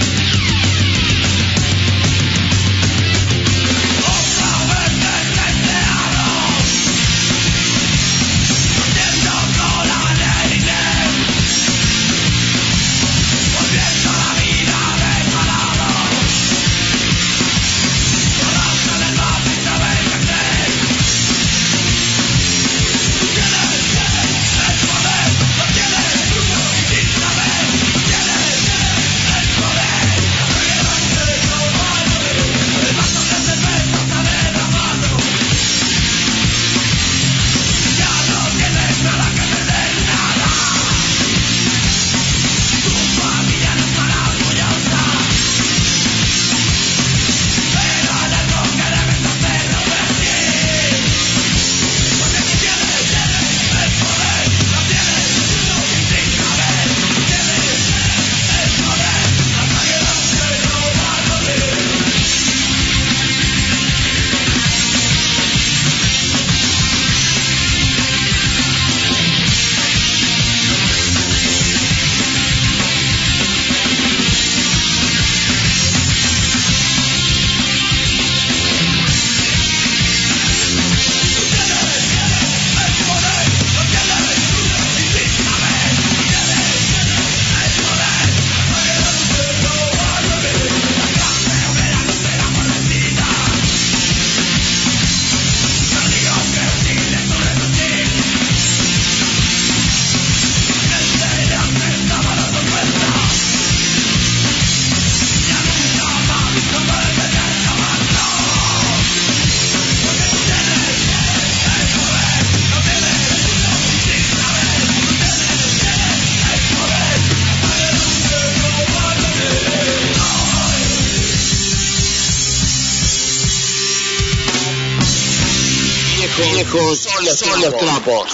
trapos.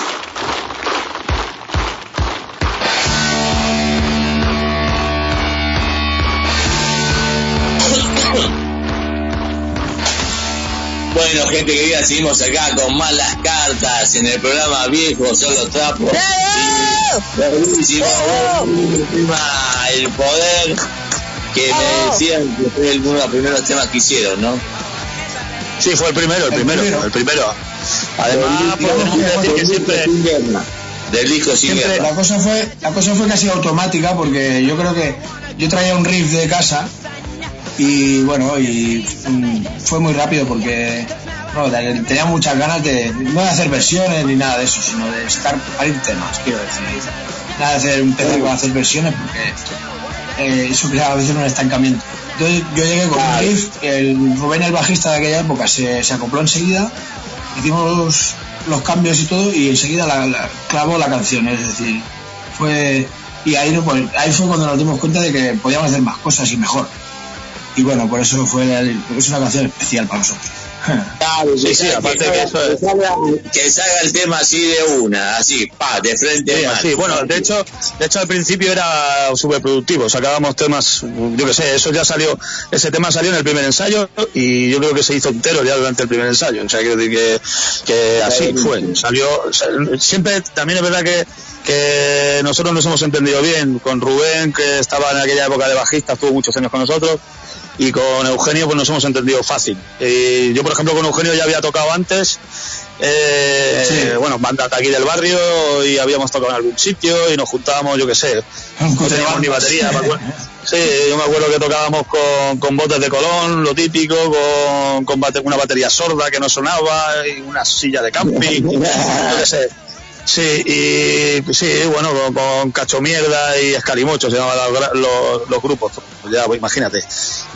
Bueno, gente querida, seguimos acá con malas cartas en el programa Viejo son los trapos. El Poder, que me decían que fue uno de los primeros temas que hicieron, ¿no? Sí, fue el primero, el, primero, el primero. Además, podemos decir que siempre... Del disco sin Siempre, guerra. la cosa fue la cosa fue casi automática porque yo creo que yo traía un riff de casa y bueno y mm, fue muy rápido porque no, tenía muchas ganas de no de hacer versiones ni nada de eso sino de estar para ir temas quiero decir. Nada de hacer empezar con hacer versiones porque eh, eso crea a veces un estancamiento. Entonces yo llegué con un riff el Rubén el bajista de aquella época se, se acopló enseguida hicimos los cambios y todo y enseguida la, la- clavó la canción es decir fue y ahí pues, ahí fue cuando nos dimos cuenta de que podíamos hacer más cosas y mejor. Y bueno por eso fue es una canción especial para nosotros Claro, Sí, que sí, salga- aparte que eso es- que salga, que salga el tema así de una, así, pa, de frente. Sí, así. Bueno, de hecho, de hecho al principio era súper productivo, sacábamos temas, yo qué sé, eso ya salió, ese tema salió en el primer ensayo y yo creo que se hizo entero ya durante el primer ensayo, o sea, quiero decir que, que así fue, salió, siempre, también es verdad que, que nosotros nos hemos entendido bien con Rubén, que estaba en aquella época de bajista, estuvo muchos años con nosotros, y con Eugenio pues nos hemos entendido fácil. Eh, yo, por ejemplo, con Eugenio ya había tocado antes, eh, bueno, bandas de aquí del barrio y habíamos tocado en algún sitio y nos juntábamos, yo qué sé, no teníamos ni batería. Sí, yo me acuerdo que tocábamos con, con botes de Colón, lo típico, con, con bate- una batería sorda que no sonaba y una silla de camping, yo qué sé. Sí, y sí, bueno, con, con Cacho Mierda y Escarimocho se llamaban los, los- los grupos, ya, pues imagínate.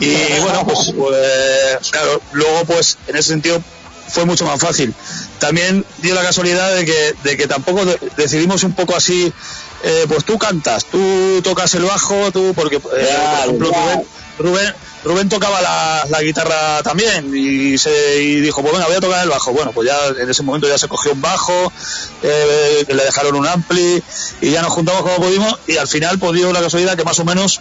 Y bueno, pues, pues, claro, luego pues en ese sentido fue mucho más fácil. También dio la casualidad de que, de que tampoco de- decidimos un poco así, eh, pues tú cantas, tú tocas el bajo, tú, porque, eh, por ejemplo, Rubén, Rubén, Rubén tocaba la, guitarra también y dijo, pues venga, voy a tocar el bajo. Bueno, pues ya en ese momento ya se cogió un bajo, eh, le dejaron un ampli y ya nos juntamos como pudimos y al final pues dio la casualidad que más o menos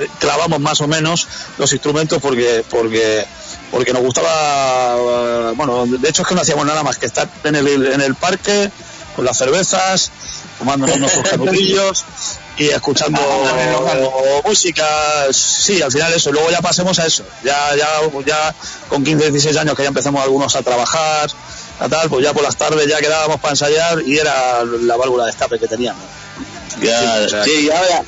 eh, clavamos más o menos los instrumentos porque porque porque nos gustaba eh, bueno de hecho es que no hacíamos nada más que estar en el, en el parque con las cervezas tomándonos nuestros canutillos y escuchando música. Sí al final eso. Luego ya pasemos a eso. Ya ya ya con 15 16 años que ya empezamos algunos a trabajar a tal pues ya por las tardes ya quedábamos para ensayar y era la válvula de escape que teníamos. Claro, o sea, sí, y ahora,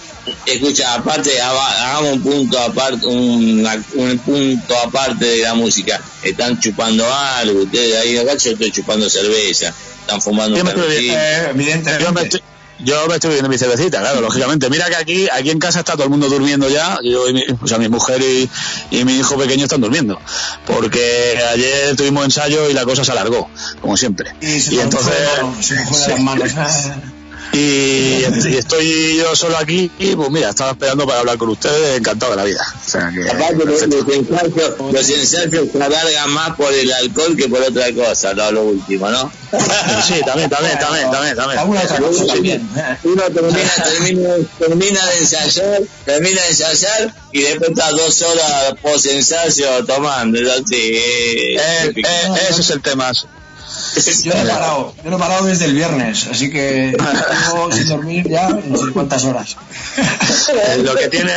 escucha, aparte, haga- hagamos un punto aparte, un, un punto aparte de la música. Están chupando algo, ustedes ahí acá yo estoy chupando cerveza, están fumando Yo me estoy. Eh, Yo me estoy, yo me estoy bebiendo mi cervecita, claro, lógicamente. Mira que aquí, aquí en casa está todo el mundo durmiendo ya. Yo y mi, o sea, mi mujer y, y mi hijo pequeño están durmiendo. Porque ayer tuvimos ensayo y la cosa se alargó, como siempre. y se Y entonces, fue, se nos fue de las manos y, est- y estoy yo solo aquí y pues mira, estaba esperando para hablar con ustedes, encantado de la vida. O sea que, Aparte, los, los ensayos, los ensayos se alargan más por el alcohol que por otra cosa, no lo último, ¿no? Sí, también, también, también, también, también. alguna otra cosa también eh. Uno termina, termina, termina de ensayar, termina de ensayar y después está dos horas post ensayo tomando, ¿no? Sí, eh, Eh, eh, ese es el tema. Yo no he parado yo no he parado desde el viernes así que llevo sin dormir ya no sé cuántas horas. Lo que tiene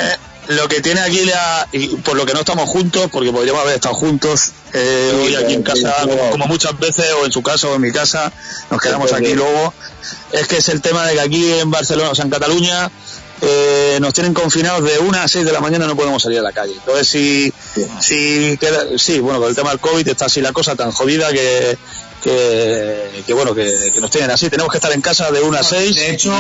lo que tiene aquí la, y por lo que no estamos juntos porque podríamos haber estado juntos eh, hoy aquí en casa como, como muchas veces o en su casa o en mi casa nos quedamos aquí luego. Es que es el tema de que aquí en Barcelona o sea en Cataluña eh, nos tienen confinados de una a 6 de la mañana no podemos salir a la calle. Entonces si si queda, sí bueno con el tema del COVID está así la cosa tan jodida que que, que bueno que, que nos tienen así tenemos que estar en casa de una a 6 de hecho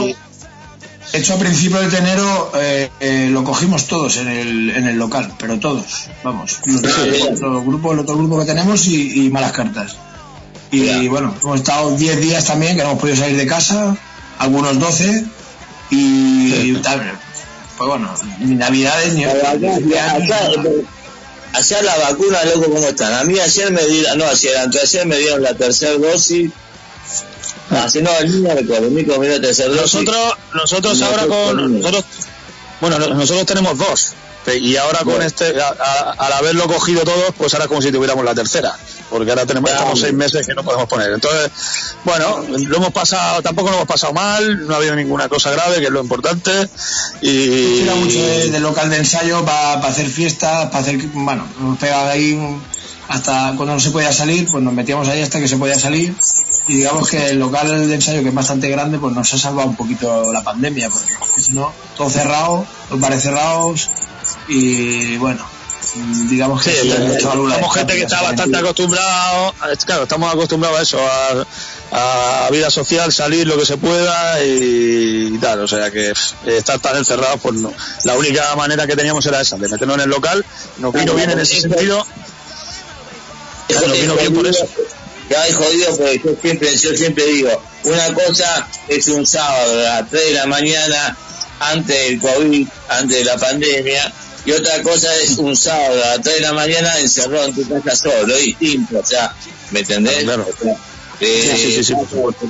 De hecho, a principios de enero eh, eh, lo cogimos todos en el, en el local, pero todos, vamos. El otro grupo, el otro grupo que tenemos y, y malas cartas. Y bueno, hemos estado 10 días también que no hemos podido salir de casa, algunos 12, y tal. Pues bueno, ni navidades ni... Nada. Allá las vacunas, loco, ¿cómo están? A mí ayer me dieron, no, ayer, antes ayer me dieron la tercera dosis. Hace no, el niño recuerdo, el Nico me dio la tercera dosis. Nosotros, nosotros ahora con, nosotros, bueno, nosotros tenemos dos. Y ahora con este, al haberlo cogido todos, pues ahora es como si tuviéramos la tercera. Porque ahora tenemos, estamos seis meses que no podemos poner. Entonces, bueno, lo hemos pasado, tampoco lo hemos pasado mal, no ha habido ninguna cosa grave, que es lo importante. Y, Tira mucho de, de local de ensayo para hacer fiestas, para hacer, bueno, nos pega ahí hasta cuando no se podía salir, pues nos metíamos ahí hasta que se podía salir y digamos que el local de ensayo que es bastante grande, pues nos ha salvado un poquito la pandemia, porque si no, todo cerrado, los bares cerrados y bueno, digamos que Sí, eh, somos gente que está bastante acostumbrado, claro, estamos acostumbrados a eso, a, a vida social, salir lo que se pueda y, tal, o sea que estar tan encerrados, pues no. La única manera que teníamos era esa, de meternos en el local, nos vino bien en ese sentido, nos vino bien por eso. Ya hay jodido porque yo siempre, yo siempre digo, una cosa es un sábado a las 3 de la mañana antes del COVID, antes de la pandemia, y otra cosa es un sábado a las 3 de la mañana encerrado en tu casa solo, es distinto, o sea, ¿me entendés? O sea, eh, Sí, sí, sí,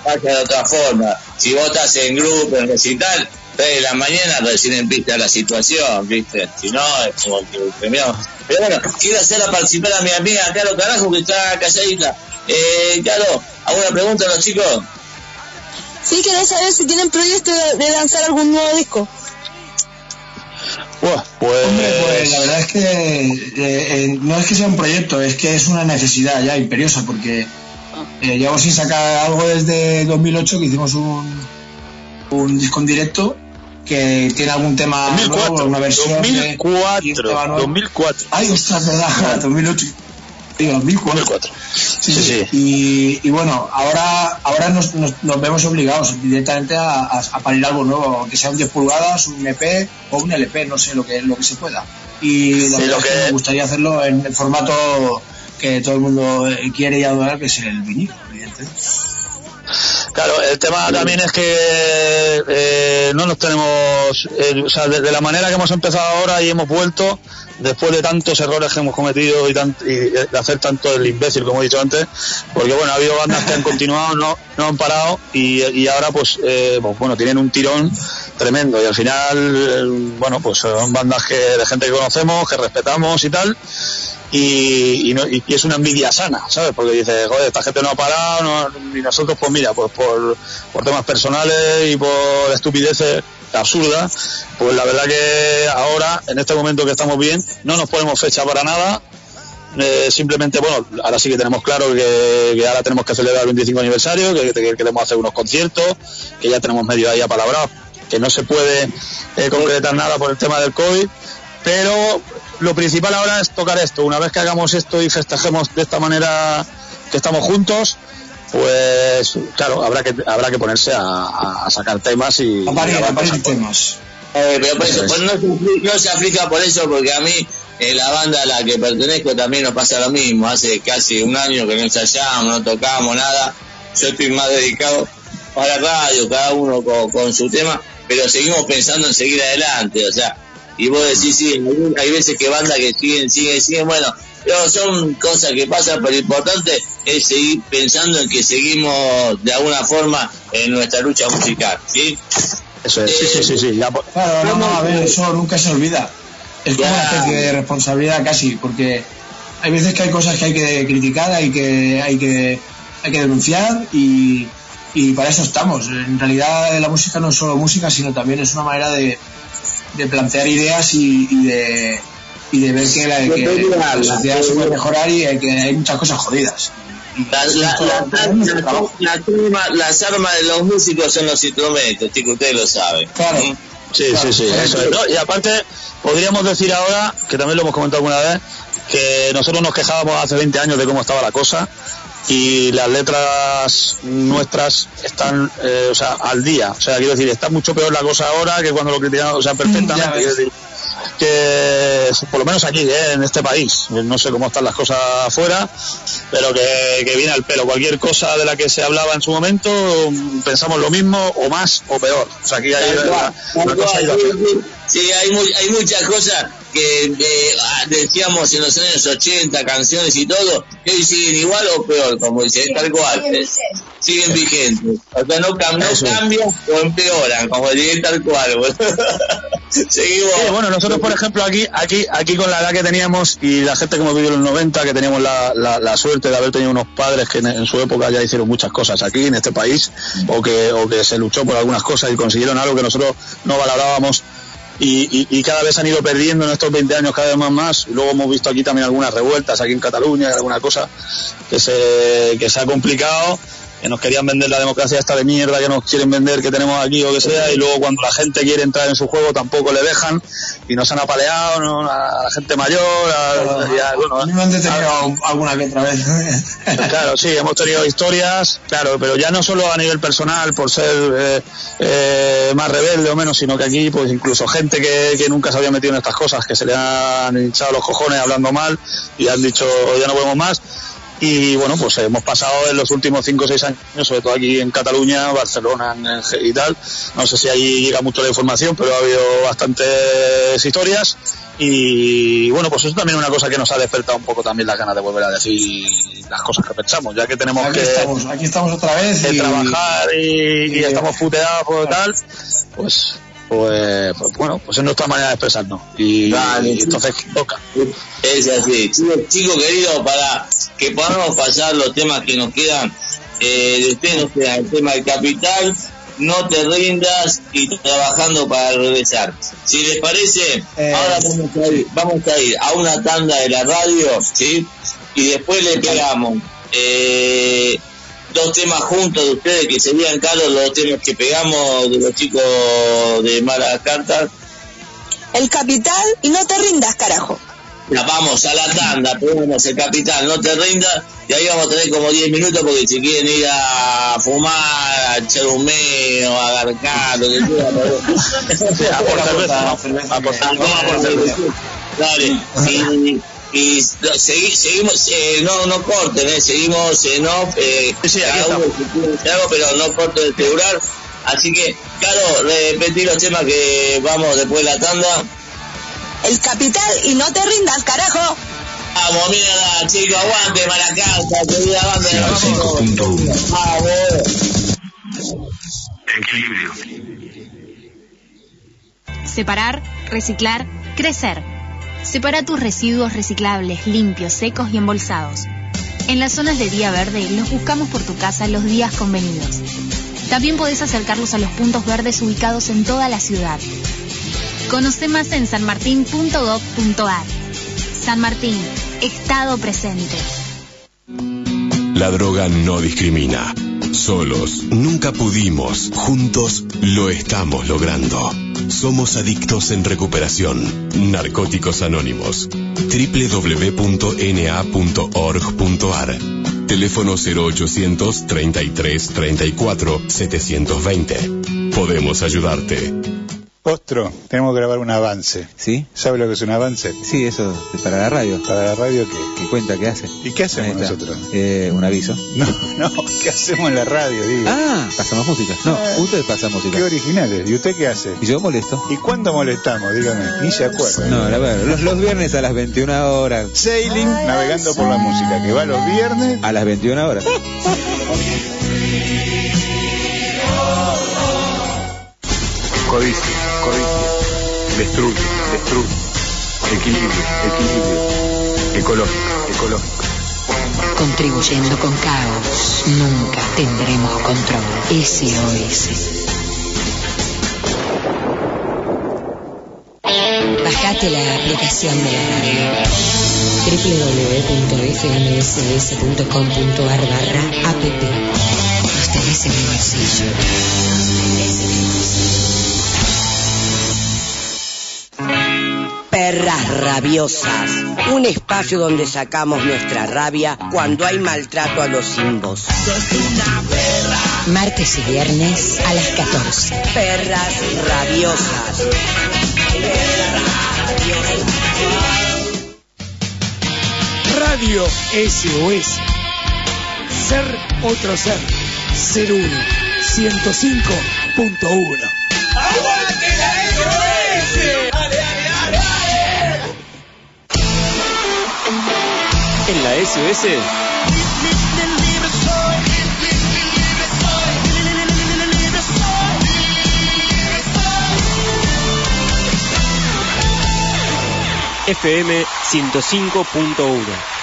pasa de otra forma. Si vos estás en grupo, en recital, 3 de la mañana recién empieza la situación, ¿viste? Si no, es como que terminamos. Pero bueno, quiero hacerla participar a mi amiga Caro Carajo, que está calladita. Eh, Caro, ¿alguna pregunta a los chicos? Sí, quería saber si tienen proyecto de lanzar algún nuevo disco. Pues... Hombre, pues la verdad es que eh, eh, no es que sea un proyecto, es que es una necesidad ya imperiosa, porque eh, llevamos sin sacar algo desde 2008 que hicimos un, un disco en directo que tiene algún tema 2004, nuevo, una versión de- 2004, y un tema nuevo. 2004. Ay, ostras, verdad, 2008. Digo, 2004. Sí, Sí, sí. sí. Y, y bueno, ahora, ahora nos, nos, nos vemos obligados directamente a, a, a parir algo nuevo, que sea un 10 pulgadas, un EP o un LP, no sé, lo que, lo que se pueda. Y la lo que me gustaría hacerlo en el formato que todo el mundo eh, quiere y adora, que es el vinilo, evidentemente. Claro, el tema también es que eh, no nos tenemos, eh, o sea, de, de la manera que hemos empezado ahora y hemos vuelto, después de tantos errores que hemos cometido y, tant- y de hacer tanto el imbécil, como he dicho antes, porque bueno, ha habido bandas que han continuado, no, no han parado y, y ahora pues, eh, pues, bueno, tienen un tirón tremendo y al final, eh, bueno, pues son bandas que, de gente que conocemos, que respetamos y tal, y, y, no- y es una envidia sana, ¿sabes? Porque dices, joder, esta gente no ha parado, no- y nosotros, pues mira, pues por, por temas personales y por estupideces absurdas, pues la verdad que ahora, en este momento que estamos bien, no nos ponemos fecha para nada. Eh, simplemente, bueno, ahora sí que tenemos claro que, ahora tenemos que celebrar el 25 aniversario, que, que queremos hacer unos conciertos, que ya tenemos medio ahí apalabrados, que no se puede eh, concretar nada por el tema del COVID, pero lo principal ahora es tocar esto. Una vez que hagamos esto y festejemos de esta manera que estamos juntos, pues claro, habrá que habrá que ponerse a, a- sacar temas y A cosas. temas. Eh, pero por eso, Eso es. pues no, no se aplica por eso, porque a mí, en la banda a la que pertenezco, también nos pasa lo mismo. Hace casi un año que no ensayamos, no tocamos nada. Yo estoy más dedicado a la radio, cada uno con, con su tema, pero seguimos pensando en seguir adelante, o sea, y vos decís, sí, hay- hay veces que bandas que siguen, siguen, siguen, bueno, pero son cosas que pasan, pero lo importante es seguir pensando en que seguimos de alguna forma en nuestra lucha musical, ¿sí? Eso es, sí, sí, sí, sí, pues, Claro, no, no, a ver, eso nunca se olvida. Es como una especie de responsabilidad casi, porque hay veces que hay cosas que hay que criticar, hay que, hay que, hay que denunciar y, y para eso estamos. En realidad la música no es solo música, sino también es una manera de, de plantear ideas y, y de, y de ver que la, que la sociedad se puede mejorar y que hay muchas cosas jodidas. La- la- la- la- las armas- de los músicos son los instrumentos, chico, ustedes lo saben. Claro. Sí, sí, sí, eso es. ¿no? Y aparte, podríamos decir ahora, que también lo hemos comentado alguna vez, que nosotros nos quejábamos hace 20 años de cómo estaba la cosa y las letras nuestras están, eh, o sea, al día. O sea, quiero decir, está mucho peor la cosa ahora que cuando lo criticamos, o sea, perfectamente. Decir, que por lo menos aquí, eh, en este país, no sé cómo están las cosas afuera, pero que, que viene al pelo. Cualquier cosa de la que se hablaba en su momento, pensamos lo mismo o más o peor. O sea, aquí hay, la, la cosa hay, mu- hay muchas cosas que eh, ah, decíamos en los años 80, canciones y todo, que hoy siguen igual o peor, como dice, tal cual. eh, siguen vigentes. O sea, no, cam- no cambian o empeoran, como dice tal cual. Seguimos. Sí, bueno, nosotros, por ejemplo, aquí, aquí, aquí con la edad que teníamos y la gente que hemos vivido en los 90, que teníamos la, la, la suerte de haber tenido unos padres que en, en su época ya hicieron muchas cosas aquí, en este país, o que, o que se luchó por algunas cosas y consiguieron algo que nosotros no valorábamos. Y, y- cada vez han ido perdiendo en estos 20 años cada vez más más. Luego hemos visto aquí también algunas revueltas, aquí en Cataluña, alguna cosa que se, que se ha complicado que nos querían vender la democracia esta de mierda que nos quieren vender que tenemos aquí o que sea y luego cuando la gente quiere entrar en su juego tampoco le dejan y nos han apaleado ¿no? a la gente mayor a, bueno, me han detenido alguna que otra vez. claro sí hemos tenido historias claro pero ya no solo a nivel personal por ser eh, eh, más rebelde o menos sino que aquí pues incluso gente que, que nunca se había metido en estas cosas que se le han hinchado los cojones hablando mal y han dicho ya no podemos más y bueno, pues hemos pasado en los últimos 5 o 6 años, sobre todo aquí en Cataluña, Barcelona y tal. No sé si ahí llega mucho la información, pero ha habido bastantes historias. Y bueno, pues eso también es una cosa que nos ha despertado un poco también las ganas de volver a decir las cosas que pensamos, ya que tenemos Aquí que estamos, aquí estamos otra vez. de y- trabajar y, y y- estamos puteados por tal, pues, pues, pues bueno, pues es nuestra manera de expresarnos. Y, Vale. y entonces toca. Es así. Chicos, chicos queridos, para que podamos pasar los temas que nos quedan, eh, de ustedes nos queda el tema del capital, no te rindas y trabajando para regresar. Si les parece, Eh, ahora vamos a, ir, vamos a ir a una tanda de la radio, ¿sí? Y después le pegamos eh, dos temas juntos de ustedes, que serían, Carlos, los temas que pegamos de los chicos de Malas Cartas. El capital y no te rindas, carajo. Ya vamos a la tanda, pegamos el capital, no te rindas, y ahí vamos a tener como 10 minutos porque si quieren ir a fumar, a echar un meo, a agarcar, lo que sea, pero- a por cerveza, a por cerveza, a por cerveza. Dale, y, y segui- seguimos, eh, no, no corten, eh, seguimos en off, eh, cada uno algo, pero no corten el celular. Así que, claro, repetí los temas que vamos después de la tanda. El capital y no te rindas, carajo. Vamos, mierda, chicos, aguante, Maracasa, querida banda, vamos. Vamos. Separar, reciclar, crecer. Separa tus residuos reciclables, limpios, secos y embolsados. En las zonas de día verde los buscamos por tu casa los días convenidos. También podés acercarlos a los puntos verdes ubicados en toda la ciudad. Conoce más en sanmartin.gov.ar. San Martín, Estado presente. La droga no discrimina. Solos nunca pudimos, juntos lo estamos logrando. Somos adictos en recuperación. Narcóticos Anónimos. www.na.org.ar. Teléfono 0800 33 34 720. Podemos ayudarte. Ostro, tenemos que grabar un avance. ¿Sí? ¿Sabe lo que es un avance? Sí, eso es para la radio. ¿Para la radio qué? ¿Qué cuenta? ¿Qué hace? ¿Y qué hacemos nosotros? Eh, un aviso. No, no, ¿qué hacemos en la radio, digo? Ah, pasamos música. No, Ah. usted pasa música. Qué originales. ¿Y usted qué hace? Y yo molesto. ¿Y cuándo molestamos? Dígame, ni se acuerda. No, a ver, los, los viernes a las 21 horas. Sailing, navegando por la música, que va los viernes. A las 21 horas. Codicia. Destruye, destruye. Equilibrio, equilibrio. Ecológico, ecológico. Contribuyendo con caos, nunca tendremos control. SOS. Bajate la aplicación de la radio www.fmss.com.ar barra app. Nos tenés en el bolsillo. Perras Rabiosas, un espacio donde sacamos nuestra rabia cuando hay maltrato a los simbos. Martes y viernes a las 14. Perras Rabiosas. Radio SOS. Ser otro ser. Ser uno. 105.1. En la SOS FM 105.1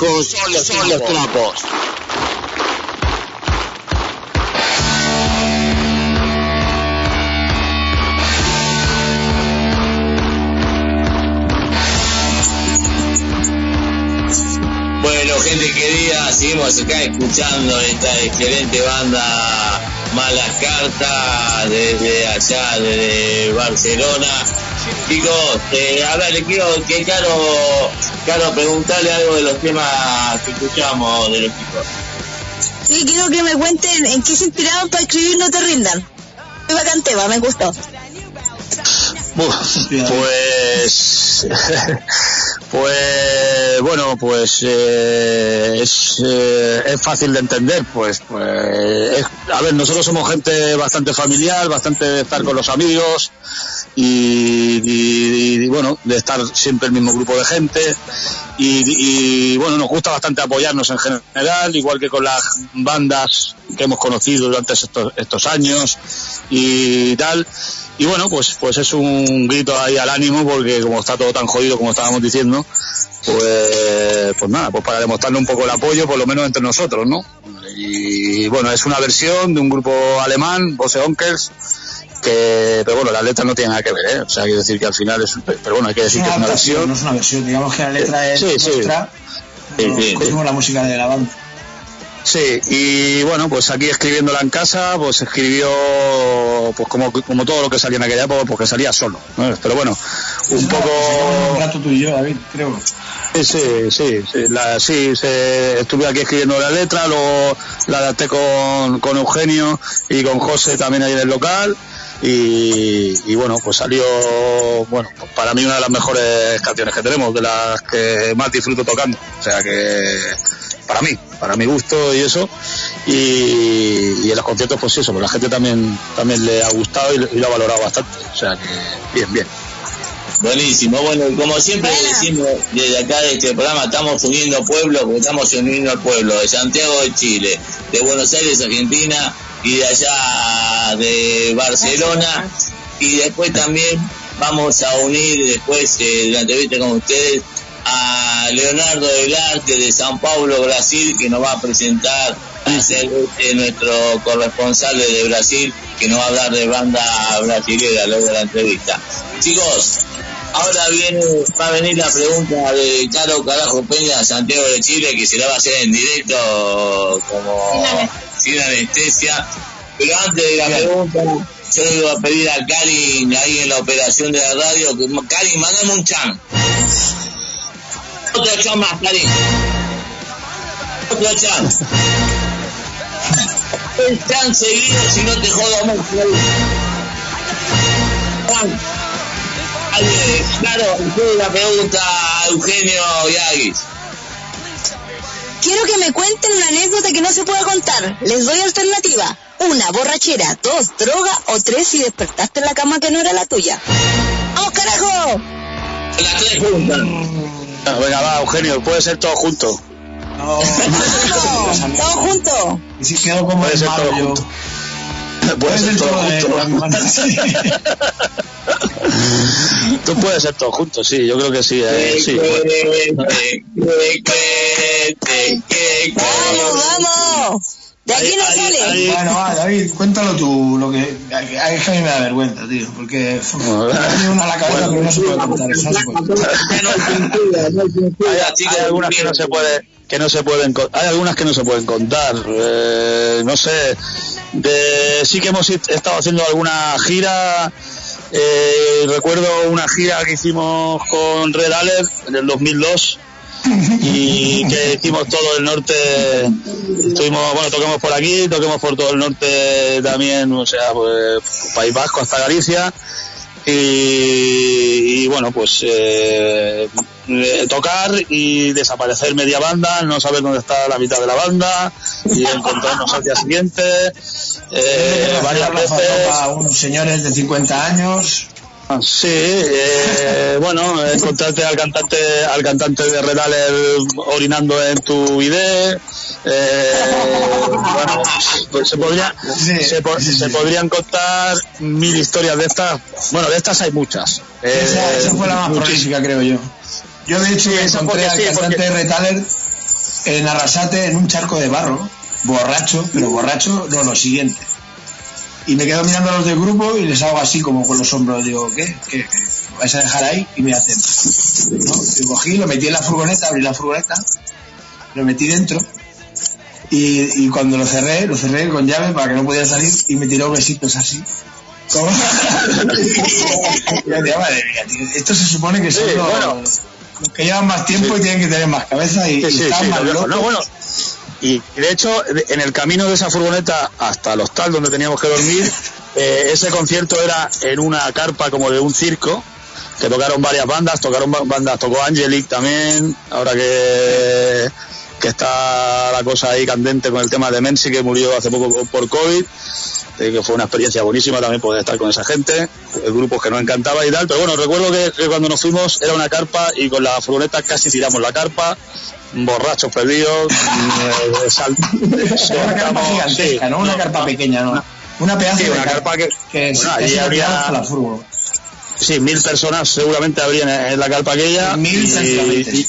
viejos son los, trapos. Bueno, gente querida, seguimos acá escuchando esta excelente banda Malas Cartas desde allá, desde Barcelona. Chicos, eh, a ver, le quiero que Caro, Caro preguntarle algo de los temas que escuchamos de los chicos. Sí, quiero que me cuenten en qué se inspiraron para escribir No te rindan. Muy bacán tema, me gustó. Uf, pues pues bueno pues eh, es, eh, es fácil de entender pues pues es- a ver nosotros somos gente bastante familiar bastante de estar con los amigos y, y- bueno de estar siempre el mismo grupo de gente. Y, y, bueno nos gusta bastante apoyarnos en general igual que con las bandas que hemos conocido durante estos, estos años y tal. Y bueno pues pues es un grito ahí al ánimo porque como está todo tan jodido como estábamos diciendo pues pues nada pues para demostrarle un poco el apoyo por lo menos entre nosotros no y bueno es una versión de un grupo alemán Bose Onkels que pero bueno las letras no tienen nada que ver ¿eh? o sea quiero decir que al final es pero bueno hay que decir que es una versión no es una versión, digamos que la letra es Sí, nuestra, Sí, no, sí, cogimos la música de la banda. Sí, y bueno, pues aquí escribiéndola en casa, pues escribió pues como, como todo lo que salía en aquella época, porque salía solo. ¿no? Pero bueno, un poco... Un rato tú y yo, David, creo. Sí, sí, sí, sí, la- sí, se- estuve aquí escribiendo la letra, luego la adapté con, con Eugenio y con José también ahí en el local y, y bueno, pues salió, bueno, pues para mí una de las mejores canciones que tenemos, de las que más disfruto tocando, o sea que para mí, para mi gusto y eso, y, y en los conciertos pues eso, pues la gente también, también le ha gustado y, y lo ha valorado bastante, o sea que bien, bien. Buenísimo, bueno, y como siempre decimos desde acá de este programa, estamos uniendo pueblos, porque estamos uniendo al pueblo de Santiago de Chile, de Buenos Aires, Argentina, y de allá de Barcelona, y después también vamos a unir después eh, de la entrevista con ustedes a Leonardo del Arte de San Paulo, Brasil, que nos va a presentar a ser eh, nuestro corresponsal de Brasil, que nos va a hablar de banda brasilera luego de la entrevista. Chicos, ahora viene, va a venir la pregunta de Caro Carajo Peña, Santiago de Chile, que se la va a hacer en directo como sin anestesia. Pero antes de la pregunta, yo le voy a pedir a Karin ahí en la operación de la radio, que Karin, mandame un chan. Otro chan más, Karin. Otro chan. El chan seguido, si no te jodo más. Alguien, Claro, la pregunta a Eugenio Yagis. Quiero que me cuenten una anécdota que no se pueda contar. Les doy alternativa. Una, borrachera. Dos, droga. O tres, si despertaste en la cama que no era la tuya. ¡Vamos, carajo! Las tres juntas. Bueno, venga, va, Eugenio, puede ser todo junto. No, Todos juntos. y si quedo como Puede el ser malo todo yo. junto. Puede ser todo junto. Tú puedes ser todo junto, sí, yo creo que sí. eh, sí. ¡Vamos, vamos! De aquí no sale. Bueno, va, David, cuéntalo tú, lo que, es que a mí me da vergüenza, tío, porque venido una a la cabeza, pero no se puede contar, eso no se puede. Hay, hay algunas que no se puede que no se pueden hay algunas que no se pueden contar eh, no sé de, sí que hemos est- estado haciendo alguna gira eh, recuerdo una gira que hicimos con Red Alert en el 2002 y que hicimos todo el norte estuvimos bueno toquemos por aquí toquemos por todo el norte también o sea pues País Vasco hasta Galicia y, y, bueno pues eh, eh, tocar y desaparecer media banda no saber dónde está la mitad de la banda y encontrarnos al día siguiente eh, varias veces A unos señores de 50 años. Sí, eh, bueno, encontrarte al cantante, al cantante de Red Alert orinando en tu video. Eh, bueno, pues se podría, se, po- se podrían contar mil historias de estas. Bueno, de estas hay muchas. esa, Eh, esa fue la más prolífica, creo yo. Yo, de hecho, encontré al cantante porque- de Retaler en Arrasate en un charco de barro, borracho, pero borracho, no, lo siguiente. Y me quedo mirando a los del grupo y les hago así como con los hombros, digo, ¿qué? ¿Qué? qué? ¿Vais a dejar ahí? Y me hacen, ¿no? Y cogí, lo metí en la furgoneta, abrí la furgoneta, lo metí dentro y, y cuando lo cerré, lo cerré con llave para que no pudiera salir y me tiró besitos así. Como- madre mía, tío, esto se supone que son Sí, los, bueno. los que llevan más tiempo y tienen que tener más cabeza y, Sí, y están más locos. No, bueno, y de hecho, en el camino de esa furgoneta hasta el hostal donde teníamos que dormir, eh, ese concierto era en una carpa como de un circo, que tocaron varias bandas, tocaron ba- bandas, tocó Angelic también, ahora que, que está la cosa ahí candente con el tema de Menzi, que murió hace poco por COVID, eh, que fue una experiencia buenísima también poder estar con esa gente, grupos que nos encantaba y tal, pero bueno, recuerdo que, que cuando nos fuimos era una carpa y con la furgoneta casi tiramos la carpa, borrachos perdidos, eh, sal- una carpa gigantesca, ¿no? Una carpa pequeña, ¿no? Una pedazo Sí, de una carpa carpa que- que bueno, allí habría- la furgo. sí, mil personas seguramente habrían en en la carpa aquella. Mil y.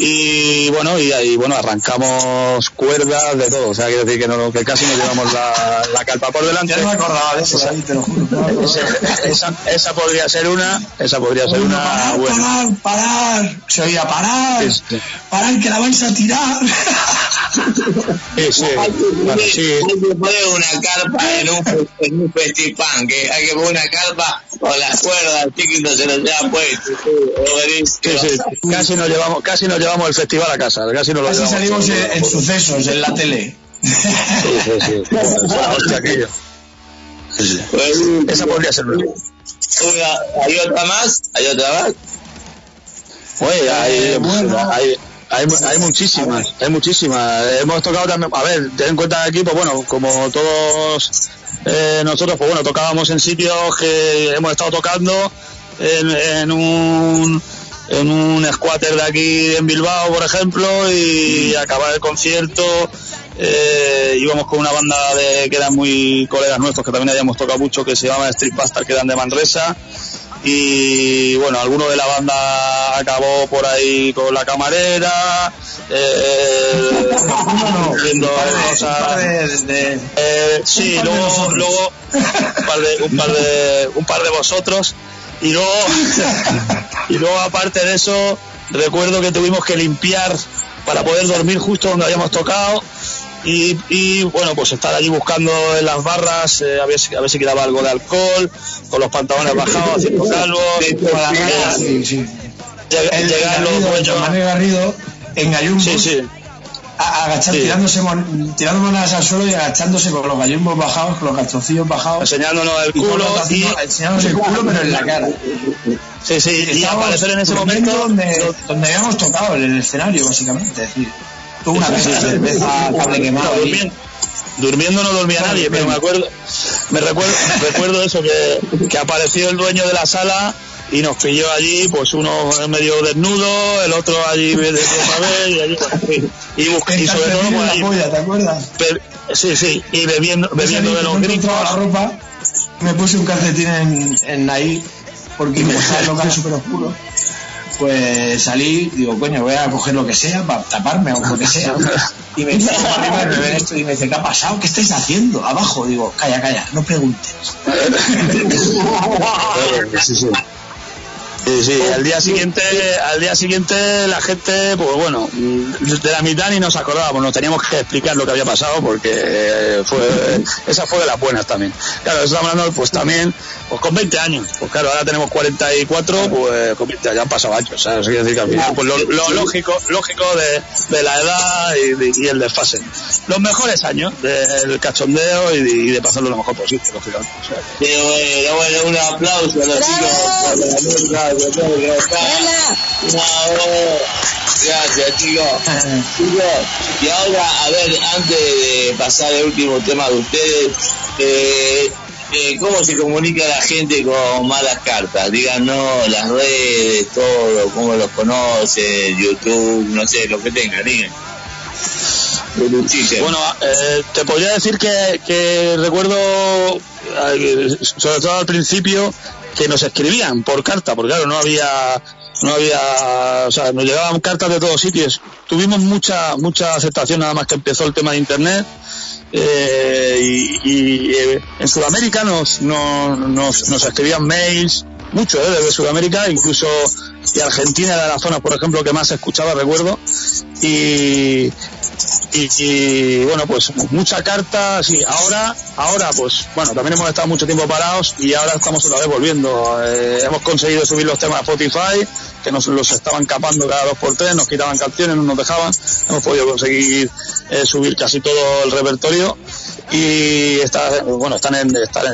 y- y, bueno, y ahí bueno, arrancamos cuerdas de todo, o sea, quiero decir que, no, que casi nos llevamos la, la carpa por delante. Ya no me acordaba de eso, Esa- David, te lo juro. no esa, esa, esa podría ser una, esa podría ser Uno, una parar, buena. parar, parar. Se oía parar, Sí, sí. parar que la vais a tirar. Sí, sí, bueno, sí. hay que poner una carpa en un, en un festipán, que hay que poner una carpa con las cuerdas, el chiquito se lo lleva puesto. sí, casi nos llevamos, casi nos llevamos el festival a casa, casi nos lo Así llevamos. salimos en, en sucesos, en la tele. Sí, sí, sí. Fue una hostia aquello. Sí, sí. Pues, Esa podría ser una. ¿Hay otra más? ¿Hay otra más? Oye, hay, Eh, bueno. hay, hay, hay muchísimas, hay muchísimas. Hemos tocado también, a ver, ten en cuenta aquí, pues bueno, como todos eh, nosotros, pues bueno, tocábamos en sitios que hemos estado tocando en, en un en un squatter de aquí en Bilbao, por ejemplo, y acabar el concierto eh, íbamos con una banda de, que eran muy colegas nuestros, que también habíamos tocado mucho, que se llama Street Bastard, que eran de Manresa, y bueno, alguno de la banda acabó por ahí con la camarera, eh, haciendo cosas. Eh, sí, luego, luego un par de, un par de, un par de vosotros y luego, y luego aparte de eso, recuerdo que tuvimos que limpiar para poder dormir justo donde habíamos tocado y, y, bueno, pues estar allí buscando en las barras eh, a, ver si, a ver si quedaba algo de alcohol, con los pantalones bajados, haciendo calvos, sí, sí. lleg- El, llegar los Garrido, en Sí, sí. Agachar, Sí. tirándose, mon- tirando monedas al suelo y agachándose con los gallumbos bajados, con los calzoncillos bajados. enseñándonos el y culo y, enseñándonos el culo, pero en la cara. sí, sí, y Estábamos aparecer en ese momento donde, donde habíamos tocado, en el escenario, básicamente. Es decir, tuvo una Sí, sí, cerveza, cable quemado. Durmiendo, durmiendo no dormía nadie, pero me acuerdo, me recuerdo, recuerdo eso, que, que apareció el dueño de la sala y nos pilló allí, pues uno medio desnudo, el otro allí de otra vez, y, allí, y, y El sobre todo pues, la ahí, polla, ¿te acuerdas? sí, sí, y bebiendo, bebiendo de los grifos. la ropa, me puse un calcetín en, en ahí, porque como estaba el local súper oscuro, pues salí, digo, coño, voy a coger lo que sea para taparme o lo que sea. Y me dice, arriba y me ven esto y me dice, ¿qué ha pasado? ¿Qué estáis haciendo? Abajo, digo, calla, calla, no preguntes. Sí, sí. Sí, sí, al día siguiente, al día siguiente la gente, pues bueno, de la mitad ni nos acordábamos, nos teníamos que explicar lo que había pasado porque eh, fue, esa fue de las buenas también. Claro, estamos hablando pues también, pues con 20 años, pues claro, ahora tenemos 44, pues con 20 ya han pasado años, ¿sabes? Quiere decir que al final, pues lo, lo lógico, lógico de, de la edad y, de- y el desfase. Los mejores años del cachondeo y de, y de pasarlo lo mejor posible, lógicamente. o sea, Sí, bueno, bueno, un aplauso a los chicos Gracias, chicos. Chicos, y ahora, a ver, antes de pasar al último tema de ustedes, eh, eh, ¿cómo se comunica la gente con malas cartas? Díganos las redes, todo, cómo los conocen, YouTube, no sé, lo que tengan, digan. Bueno, eh, te podría decir que, recuerdo, sobre todo al principio, que nos escribían por carta, porque claro, no había no había, o sea, nos llegaban cartas de todos sitios. Tuvimos mucha, mucha aceptación nada más que empezó el tema de internet. eh, y, y, eh, en Sudamérica nos, nos, nos, nos escribían mails, mucho eh, desde Sudamérica, incluso y Argentina era la zona, por ejemplo, que más se escuchaba, recuerdo. Y, y, y, bueno pues mucha carta sí ahora ahora pues bueno también hemos estado mucho tiempo parados y ahora estamos otra vez volviendo. Eh, hemos conseguido subir los temas a Spotify que nos los estaban capando cada dos por tres nos quitaban canciones no nos dejaban. Hemos podido conseguir eh, subir casi todo el repertorio y está bueno están en, están en,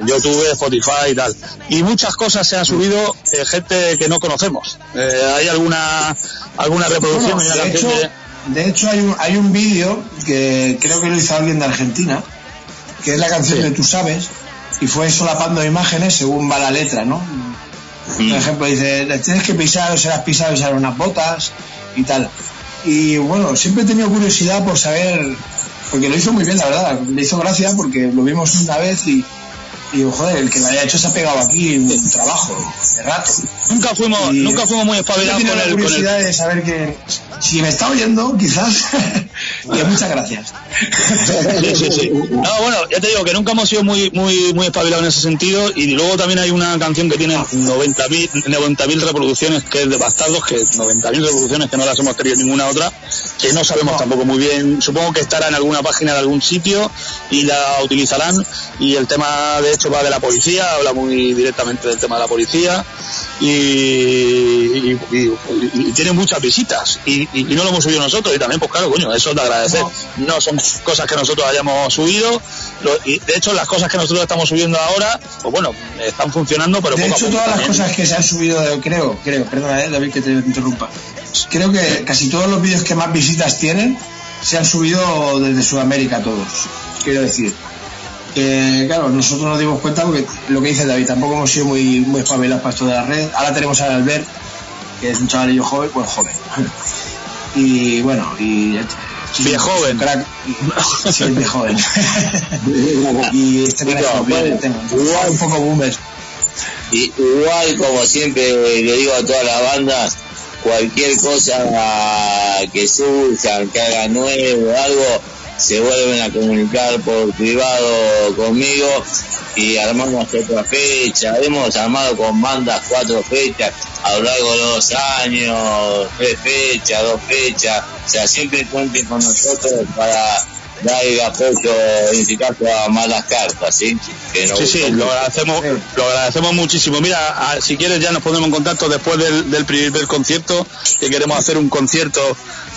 en YouTube Spotify y tal y muchas cosas se han subido eh, gente que no conocemos Eh, hay alguna alguna reproducción Bueno, de hecho, de- de hecho hay un, hay un vídeo que creo que lo hizo alguien de Argentina, que es la canción de Tú sabes, y fue solapando imágenes según va la letra, ¿no? Mm. Por ejemplo, dice, "Le tienes que pisar, o serás pisado y serán unas botas, y tal. Y bueno, siempre he tenido curiosidad por saber, porque lo hizo muy bien, la verdad, le hizo gracia porque lo vimos una vez y, y digo, joder, el que lo haya hecho se ha pegado aquí un trabajo de rato. Nunca fuimos, nunca fuimos muy espabilados con el, la con el- curiosidad de saber que si me está oyendo, quizás, que muchas gracias. Sí, sí, sí. No, bueno, ya te digo que nunca hemos sido muy muy muy espabilados en ese sentido y luego también hay una canción que tiene 90.000 90.000 reproducciones que es de Bastardos, que 90.000 reproducciones que no las hemos tenido ninguna otra, que no sabemos tampoco muy bien, supongo que estará en alguna página de algún sitio y la utilizarán y el tema de hecho va de la policía, habla muy directamente del tema de la policía y, y- y- y tiene muchas visitas y, no lo hemos subido nosotros y también pues claro coño eso es de agradecer no son cosas que nosotros hayamos subido lo- y de hecho las cosas que nosotros estamos subiendo ahora pues bueno están funcionando pero De poco a hecho, poco todas las cosas que se han subido, de- creo, creo, perdona, eh, David, que te interrumpa. Creo que casi todos los vídeos que más visitas tienen se han subido desde Sudamérica todos. Quiero decir. Que, claro, nosotros nos dimos cuenta porque lo que dice David, tampoco hemos sido muy, muy espabilados para esto de la red. Ahora tenemos a Albert, que es un chavalillo joven, bueno, joven. Y bueno, y. Viejo joven. Crack. Sí, viejo joven. y este crack bien, tengo- un poco boomers. Y igual como siempre le digo a todas las bandas, cualquier cosa que surja, que haga nuevo algo, se vuelven a comunicar por privado conmigo y armamos otra fecha. Hemos armado con bandas cuatro fechas a lo largo de los años, tres fechas, dos fechas. O sea, siempre cuenten con nosotros para dar el apoyo, en este caso, a malas cartas, ¿sí? Que Sí, sí, lo agradecemos, lo agradecemos muchísimo. Mira, a- si quieres ya nos ponemos en contacto después del, del primer concierto, que queremos hacer un concierto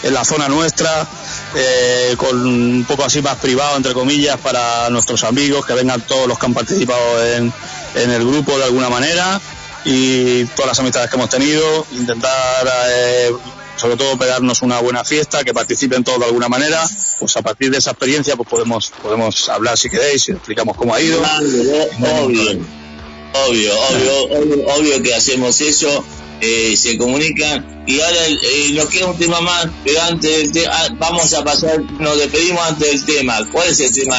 en la zona nuestra, eh, con un poco así más privado, entre comillas, para nuestros amigos, que vengan todos los que han participado en, en el grupo de alguna manera y todas las amistades que hemos tenido, intentar eh, sobre todo pegarnos una buena fiesta, que participen todos de alguna manera, pues a partir de esa experiencia pues podemos podemos hablar si queréis explicamos cómo ha ido. Obvio, obvio, obvio, obvio que hacemos eso, eh, se comunican y ahora eh, nos queda un tema más, pero antes del te- ah, vamos a pasar, nos despedimos antes del tema. ¿Cuál es el tema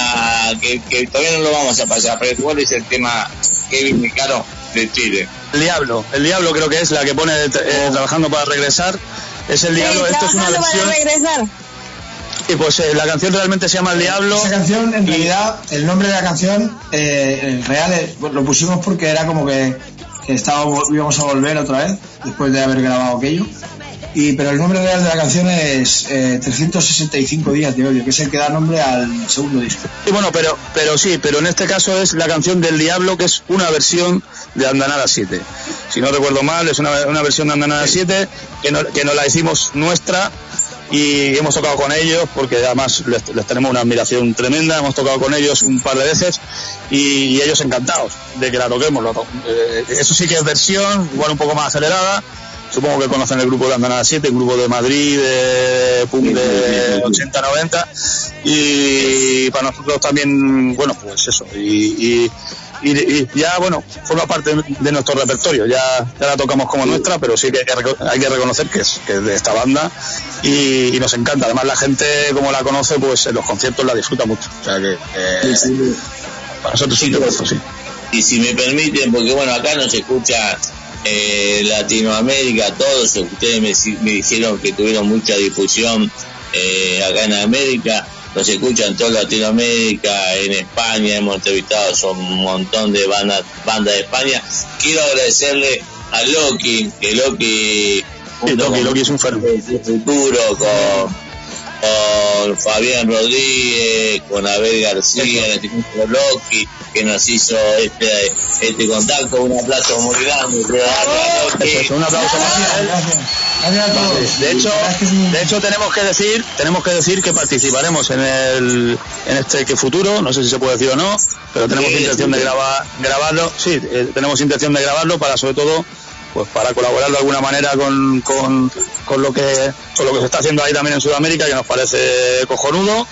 que, que todavía no lo vamos a pasar? Pero ¿cuál es el tema que viene caro de Chile? El Diablo, el Diablo creo que es la que pone eh, trabajando para regresar. Es el Diablo, esto es una trabajando para versión. regresar. Y pues eh, la canción realmente se llama El Diablo. Esa canción, en realidad, el nombre de la canción, eh, el real, es- bueno, lo pusimos porque era como que, que estábamos, íbamos a volver otra vez, después de haber grabado aquello. Y, pero el nombre real de la canción es eh, 365 días de odio, que es el que da nombre al segundo disco. Y bueno, pero, pero sí, pero en este caso es la canción del Diablo, que es una versión de Andanada 7. Si no recuerdo mal, es una, una versión de Andanada 7 que, no, que nos la hicimos nuestra y hemos tocado con ellos porque además les, les tenemos una admiración tremenda, hemos tocado con ellos un par de veces y, ellos encantados de que la toquemos. Lo eh, eso sí que es versión, igual un poco más acelerada. Supongo que conocen el grupo de Andanada 7, el grupo de Madrid, de de 80-90 y para nosotros también, bueno, pues eso. Y- y- y ya, bueno, forma parte de nuestro repertorio. Ya, ya la tocamos como nuestra, pero sí que hay que, reconocer que es, que es de esta banda y, y nos encanta. Además, la gente, como la conoce, pues en los conciertos la disfruta mucho. O sea que eh, para nosotros un temazo, sí. Y si me permiten, porque bueno, acá no se escucha eh, Latinoamérica, todos ustedes me, me dijeron que tuvieron mucha difusión eh, acá en América, nos escuchan toda Latinoamérica, en España hemos entrevistado a un montón de bandas banda de España. Quiero agradecerle a Loki, que Loki, Loki, Loki es un futuro con con Fabián Rodríguez, con Abel García, el Instituto Loki, que nos hizo este, este contacto. Un aplauso muy grande. un aplauso De hecho, de hecho tenemos que decir, tenemos que decir que participaremos en el en este que futuro, no sé si se puede decir o no, pero tenemos intención de grabar grabarlo, sí, eh, tenemos intención de grabarlo para sobre todo pues para colaborar de alguna manera con, con, con, lo que con lo que se está haciendo ahí también en Sudamérica que nos parece cojonudo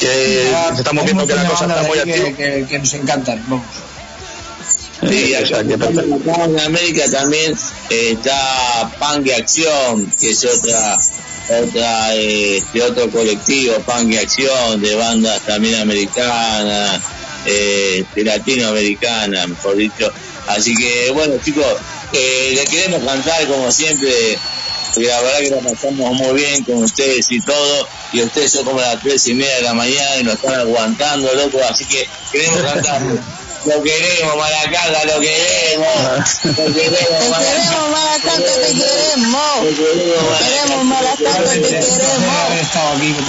que estamos viendo que la cosa está muy activa. que, que, nos encantan vamos. Sí, acá en América también está Punk y Acción, que es otra otra este otro colectivo Punk y Acción de bandas también americanas, eh, de latinoamericanas, mejor dicho. Así que bueno chicos, eh, le queremos cantar como siempre, porque la verdad que lo pasamos muy bien con ustedes y todo, y ustedes son como las tres y media de la mañana y nos están aguantando, loco, así que queremos cantar. Lo queremos, Maracata, lo queremos. Lo queremos, Maracata, te queremos. Te queremos, Maracata, te queremos. estado aquí con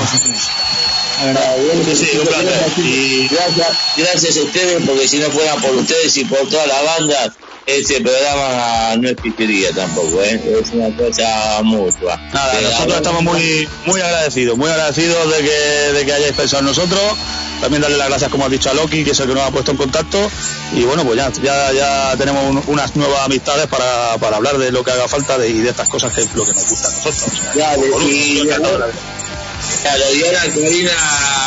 vosotros. Sí, un placer. Y gracias, gracias a ustedes, porque si no fueran por ustedes y por toda la banda, este programa no existiría tampoco, ¿eh? es una cosa mutua. Nada, Eh, nosotros estamos muy muy agradecidos, muy agradecidos de que, de que hayáis pensado en nosotros. También darle las gracias, como has dicho, a Loki, que es el que nos ha puesto en contacto. Y bueno, pues ya, ya, ya tenemos un- unas nuevas amistades para, para hablar de lo que haga falta de, y de estas cosas que es lo que nos gusta a nosotros. O sea, Dale, boludo, y- Claro, y ahora Karina,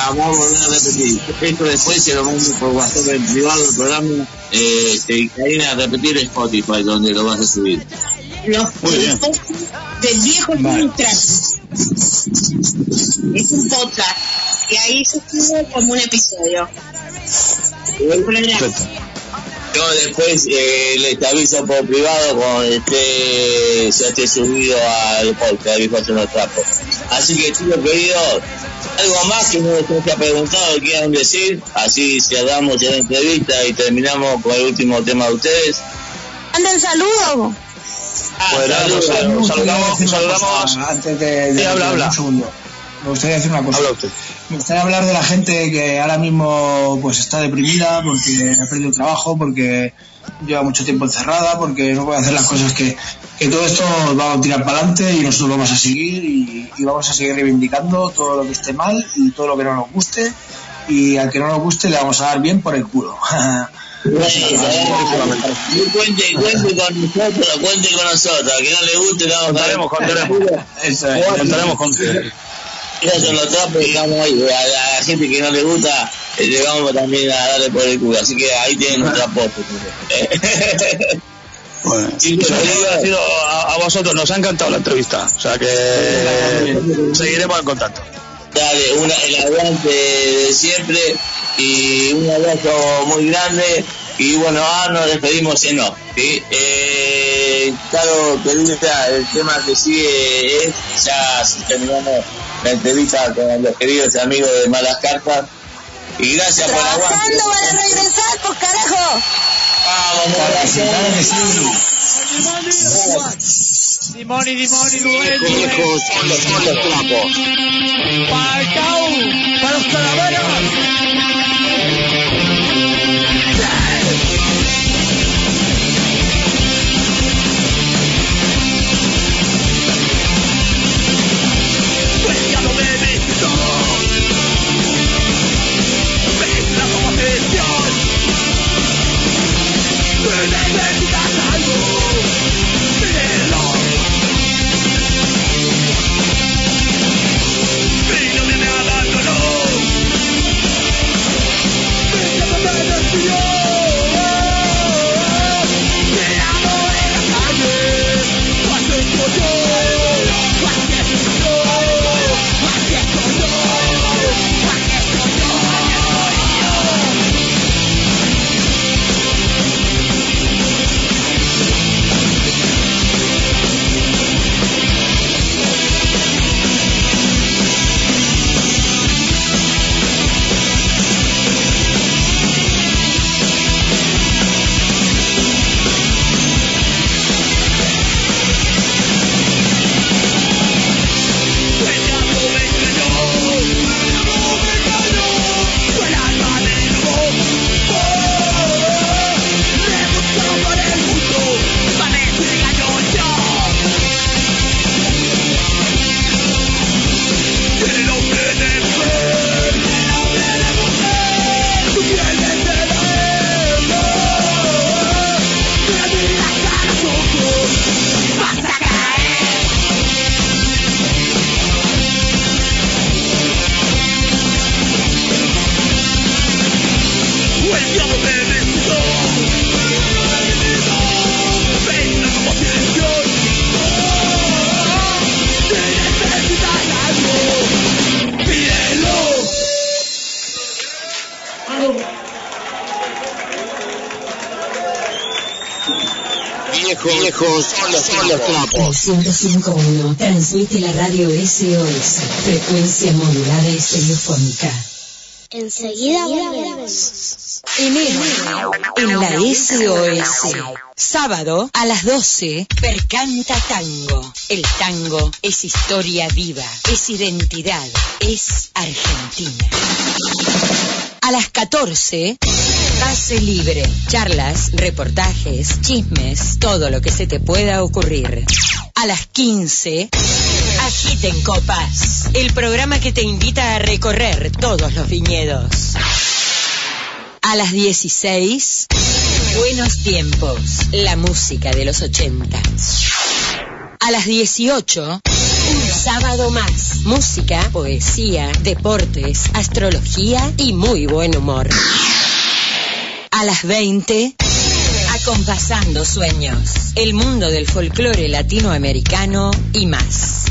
vamos a volver a repetir. Esto después se lo mando por WhatsApp en privado el programa. Eh, y Karina, repetir Spotify donde lo vas a subir. Los Muy bien. del viejo Illustratus. Es un podcast y ahí se sube como un episodio. El programa. Yo después eh, les aviso por privado cuando esté, se esté subido al podcast, viejo hace unos trapos. Así que chicos queridos, algo más que no les haya preguntado quieran decir, así cerramos la entrevista y terminamos con el último tema de ustedes. Manden saludos. Pues nada, pues, Saludamos, Antes de, de- Sí, habla, de- habla. un segundo. Me gustaría decir una cosa. Habla usted. Me gustaría hablar de la gente que ahora mismo pues está deprimida porque ha perdido el trabajo, porque lleva mucho tiempo encerrada, porque no puede hacer las cosas que, que todo esto va a tirar para adelante y nosotros vamos a seguir y, y vamos a seguir reivindicando todo lo que esté mal y todo lo que no nos guste y al que no nos guste le vamos a dar bien por el culo. Cuente, cuente con nosotros, cuente con nosotros, al que no le guste, le vamos a Contaremos, contaremos. Es. Contaremos con Esos son los trapos ahí. A la, a gente que no le gusta, eh, le vamos también a darle por el culo. Así que ahí tienen. Bueno, agradecido a, a vosotros, nos ha encantado la entrevista. O sea que seguiremos en contacto. Dale, una, el aguante de siempre y un abrazo muy grande. Y bueno, ahora nos despedimos en no. ¿sí? Eh, claro, querida, el tema que sigue es, ya terminamos la entrevista con los queridos amigos de Malas Cartas. Y gracias por aguante. Trabajando para regresar, pues carajo. Vamos, sí. Dimoni, dimoni, dueño. Viejos con los trapos. Para el Cau, para los calaveras. 105.1 transmite la radio SOS, frecuencia modulada y estereofónica. Enseguida volvemos. Enero en la SOS. Sábado a las 12, Percanta Tango. El tango es historia viva, es identidad, es Argentina. A las 14, Pase Libre. Charlas, reportajes, chismes, todo lo que se te pueda ocurrir. A las 15, Agiten Copas. El programa que te invita a recorrer todos los viñedos. A las 16, Buenos Tiempos. La música de los 80. A las 18, un sábado más. Música, poesía, deportes, astrología y muy buen humor. A las 20, acompasando sueños. El mundo del folclore latinoamericano y más.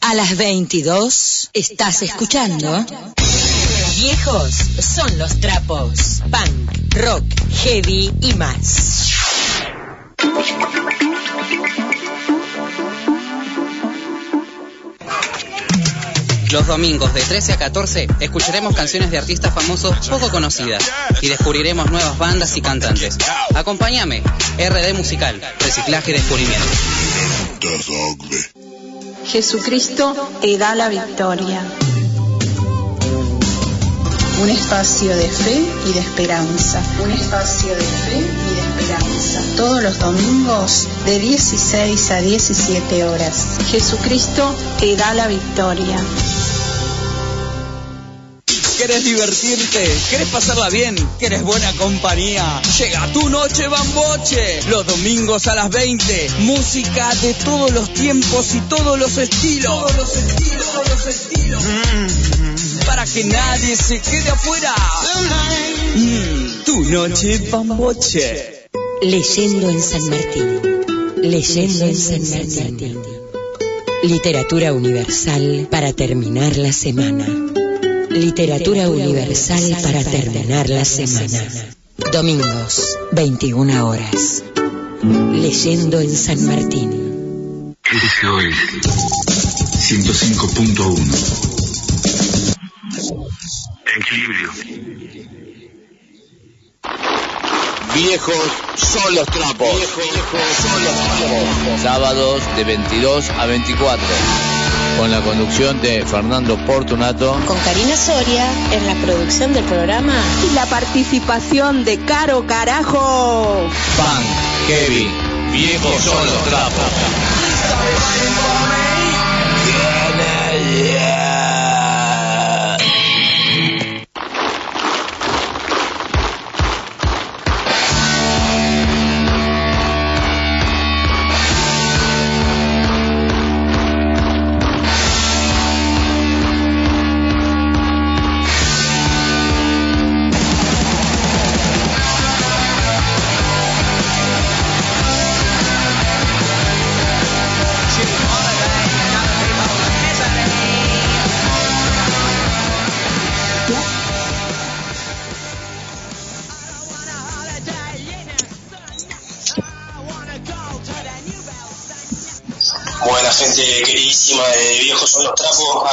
A las 22, estás escuchando. Viejos son los trapos. Punk, rock, heavy y más. Los domingos de 13 a 14 escucharemos canciones de artistas famosos poco conocidas y descubriremos nuevas bandas y cantantes. Acompáñame, RD Musical, Reciclaje y Descubrimiento. Jesucristo te da la victoria. Un espacio de fe y de esperanza. Un espacio de fe y de esperanza. Todos los domingos de 16 a 17 horas. Jesucristo te da la victoria. ¿Querés divertirte? ¿Querés pasarla bien? ¿Querés buena compañía? Llega tu noche bamboche. Los domingos a las 20. Música de todos los tiempos y todos los estilos. Todos los estilos, todos los estilos. Mm, para que nadie se quede afuera. Mm, tu noche bamboche. Leyendo en San Martín. Leyendo en San Martín. Literatura universal para terminar la semana. Literatura universal para terminar la semana. Domingos, 21 horas. Leyendo en San Martín. SOS 105.1 Equilibrio. Viejos son los trapos. Viejos son los trapos. Sábados de 22 a 24. Con la conducción de Fernando Portunato. Con Karina Soria en la producción del programa. Y la participación de Caro Carajo. Punk, heavy, viejos son los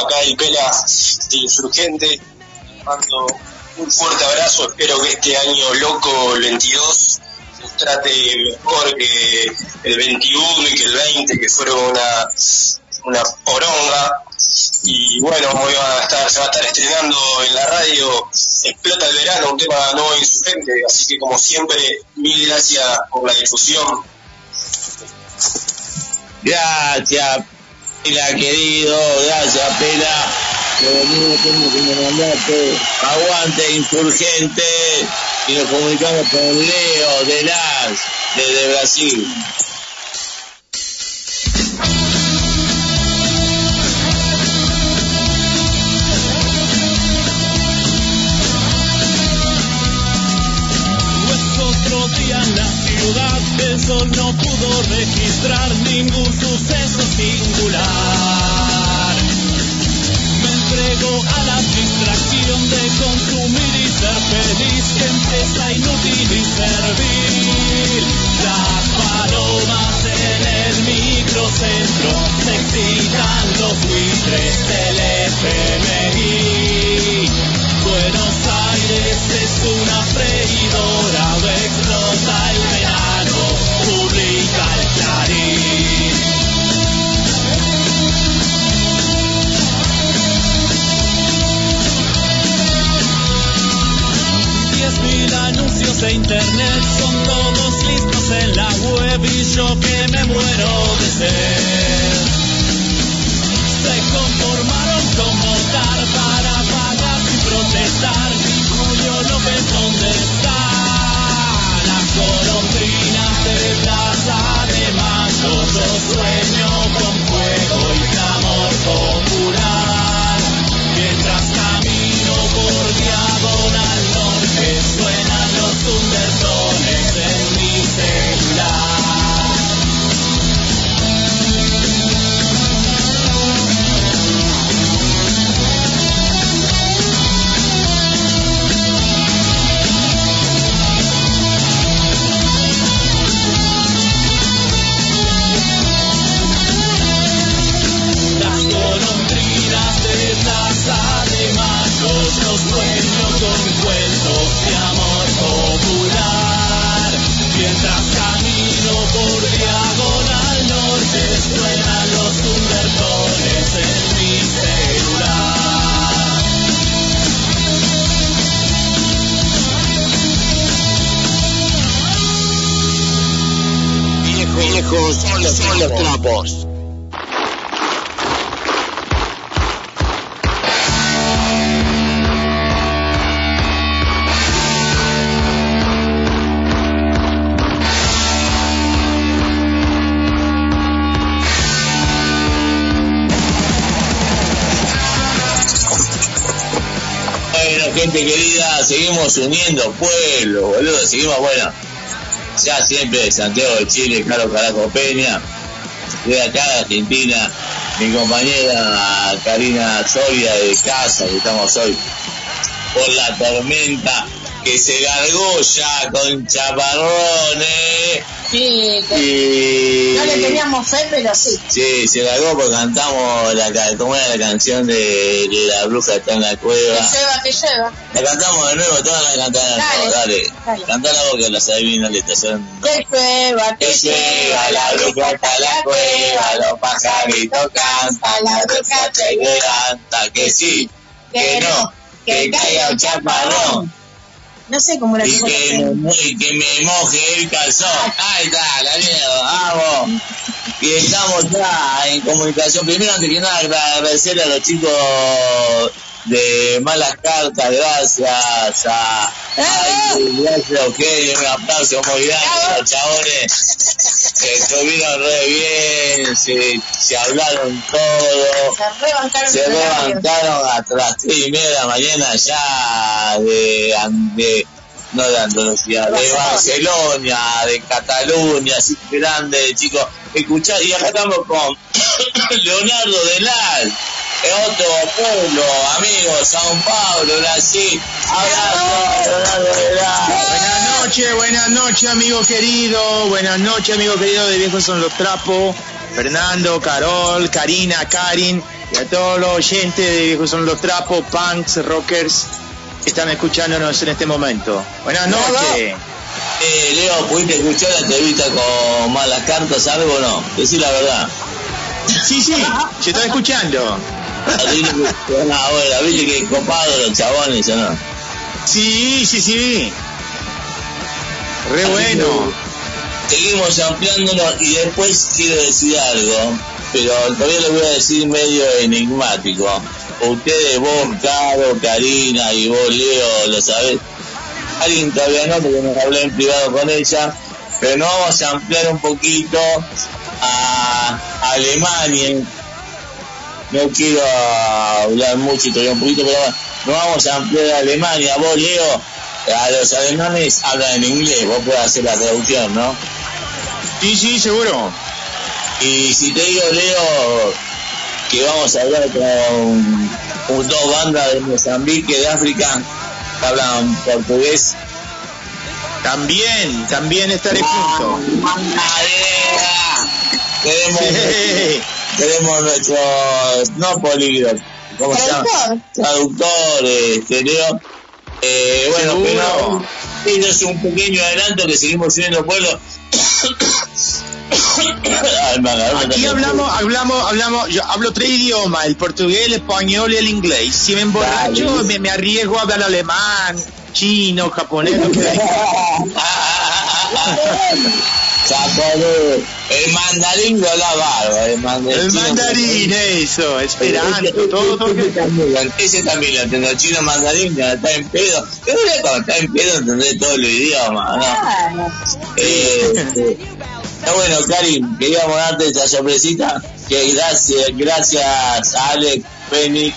acá el Pela de Insurgente, mando un fuerte abrazo, espero que este año loco, el 22, nos trate mejor que el 21 y que el 20, que fueron una, una poronga. Y bueno, se va a estar estrenando en la radio Explota el verano, un tema nuevo e insurgente, así que como siempre, mil gracias por la difusión. Gracias, Pela querido, gracias Pela. Aguante insurgente y nos comunicamos con Leo de Las, desde Brasil. El sol no pudo registrar ningún suceso singular. Me entrego a la distracción de consumir y ser feliz, empresa inútil y servil. Las palomas en el microcentro se excitan los buitres del FMI. Buenos Aires es una freidora, explota el verano publica el Clarín. Diez mil anuncios de internet son todos listos en la web y yo que me muero de sed. Se conformaron con votar para pagar y protestar yo sueño con fuego y Viejos son los, trapos. Gente querida, seguimos uniendo pueblos, boludo, seguimos, bueno, ya siempre Santiago de Chile, Carlos Caraco Peña, de acá de Argentina, mi compañera Karina Soria de casa, que estamos hoy por la tormenta que se largó ya con chaparrones. Sí, que Y... no le teníamos fe, pero sí. Sí, se largó porque cantamos la, ¿cómo era la canción de, la bruja está en la Que cueva. lleva, que lleva. La cantamos de nuevo, todas la cantaron. Dale, Dale, dale. Cantala vos que las adivinas le estación. Que llueva, que Que llega la bruja hasta la cueva, los pajaritos cantan, la bruja se levanta, que sí, que no, que caiga un chaparrón No sé cómo era y que y que me moje el calzón. Ahí está, la mierda, vamos. Y estamos ya en comunicación. Primero, antes que nada, agradecerle a los chicos de Malas Cartas, gracias a... Ay, gracias a ustedes, un aplauso muy grande, los chabones que estuvieron re bien, se, se hablaron todo, Se rebancaron se levantaron hasta las tres y media de la mañana ya de, de no de Andalucía, de Barcelona, de Cataluña, así grande, chicos. Escuchá, y acá estamos con Leonardo Delal, otro pueblo, amigos, Sao Paulo, Brasil. Abrazo. Buenas noches, buenas noches, amigo querido. Buenas noches, amigo querido de Viejos son los Trapos. Fernando, Carol, Karina, Karin y a todos los oyentes de Viejos son los Trapos, punks, rockers que están escuchándonos en este momento. Buenas noches. Eh, Leo, ¿pudiste escuchar la entrevista con Malas Cartas, algo o no? Decí la verdad. Sí, sí, se está escuchando. Ah, bueno, viste que copado los chabones, ¿o no? Sí, sí, sí. Re Así bueno. Seguimos ampliándonos y después quiero decir algo, pero todavía lo voy a decir medio enigmático. Ustedes, vos, Caro, Karina y vos, Leo, lo sabés. Alguien todavía no, porque no hablé en privado con ella, pero nos vamos a ampliar un poquito a Alemania. No quiero hablar mucho y todavía un poquito, pero nos vamos a ampliar a Alemania. Vos, Leo, a los alemanes hablan en inglés, vos podés hacer la traducción, ¿no? Sí, sí, seguro. Y si te digo, Leo, que vamos a hablar con, con dos bandas de Mozambique, de África, que hablan portugués. También, también estaré junto. Tenemos, Sí. Tenemos nuestro, no políglota, ¿cómo se llama? Traductor, este, Leo. Eh, bueno, Seguro. pero eso es un pequeño adelanto que seguimos subiendo pueblo. Ay, me agarró Aquí hablamos, hablamos, hablamos, yo hablo tres idiomas, el portugués, el español y el inglés. Si me emborracho, me, me arriesgo a hablar alemán, chino, japonés, lo. El mandarín de la barba. El mandarín, El mandarín, eso, esperando, todo, todo. Ese también, ese también lo. El chino mandarín que está en pedo. Yo creo que cuando está en pedo entendés todo el idioma, ¿no? Eh, eh, está bueno, Karim, queríamos darte esta sorpresita. Que gracias, gracias a Alex Penny.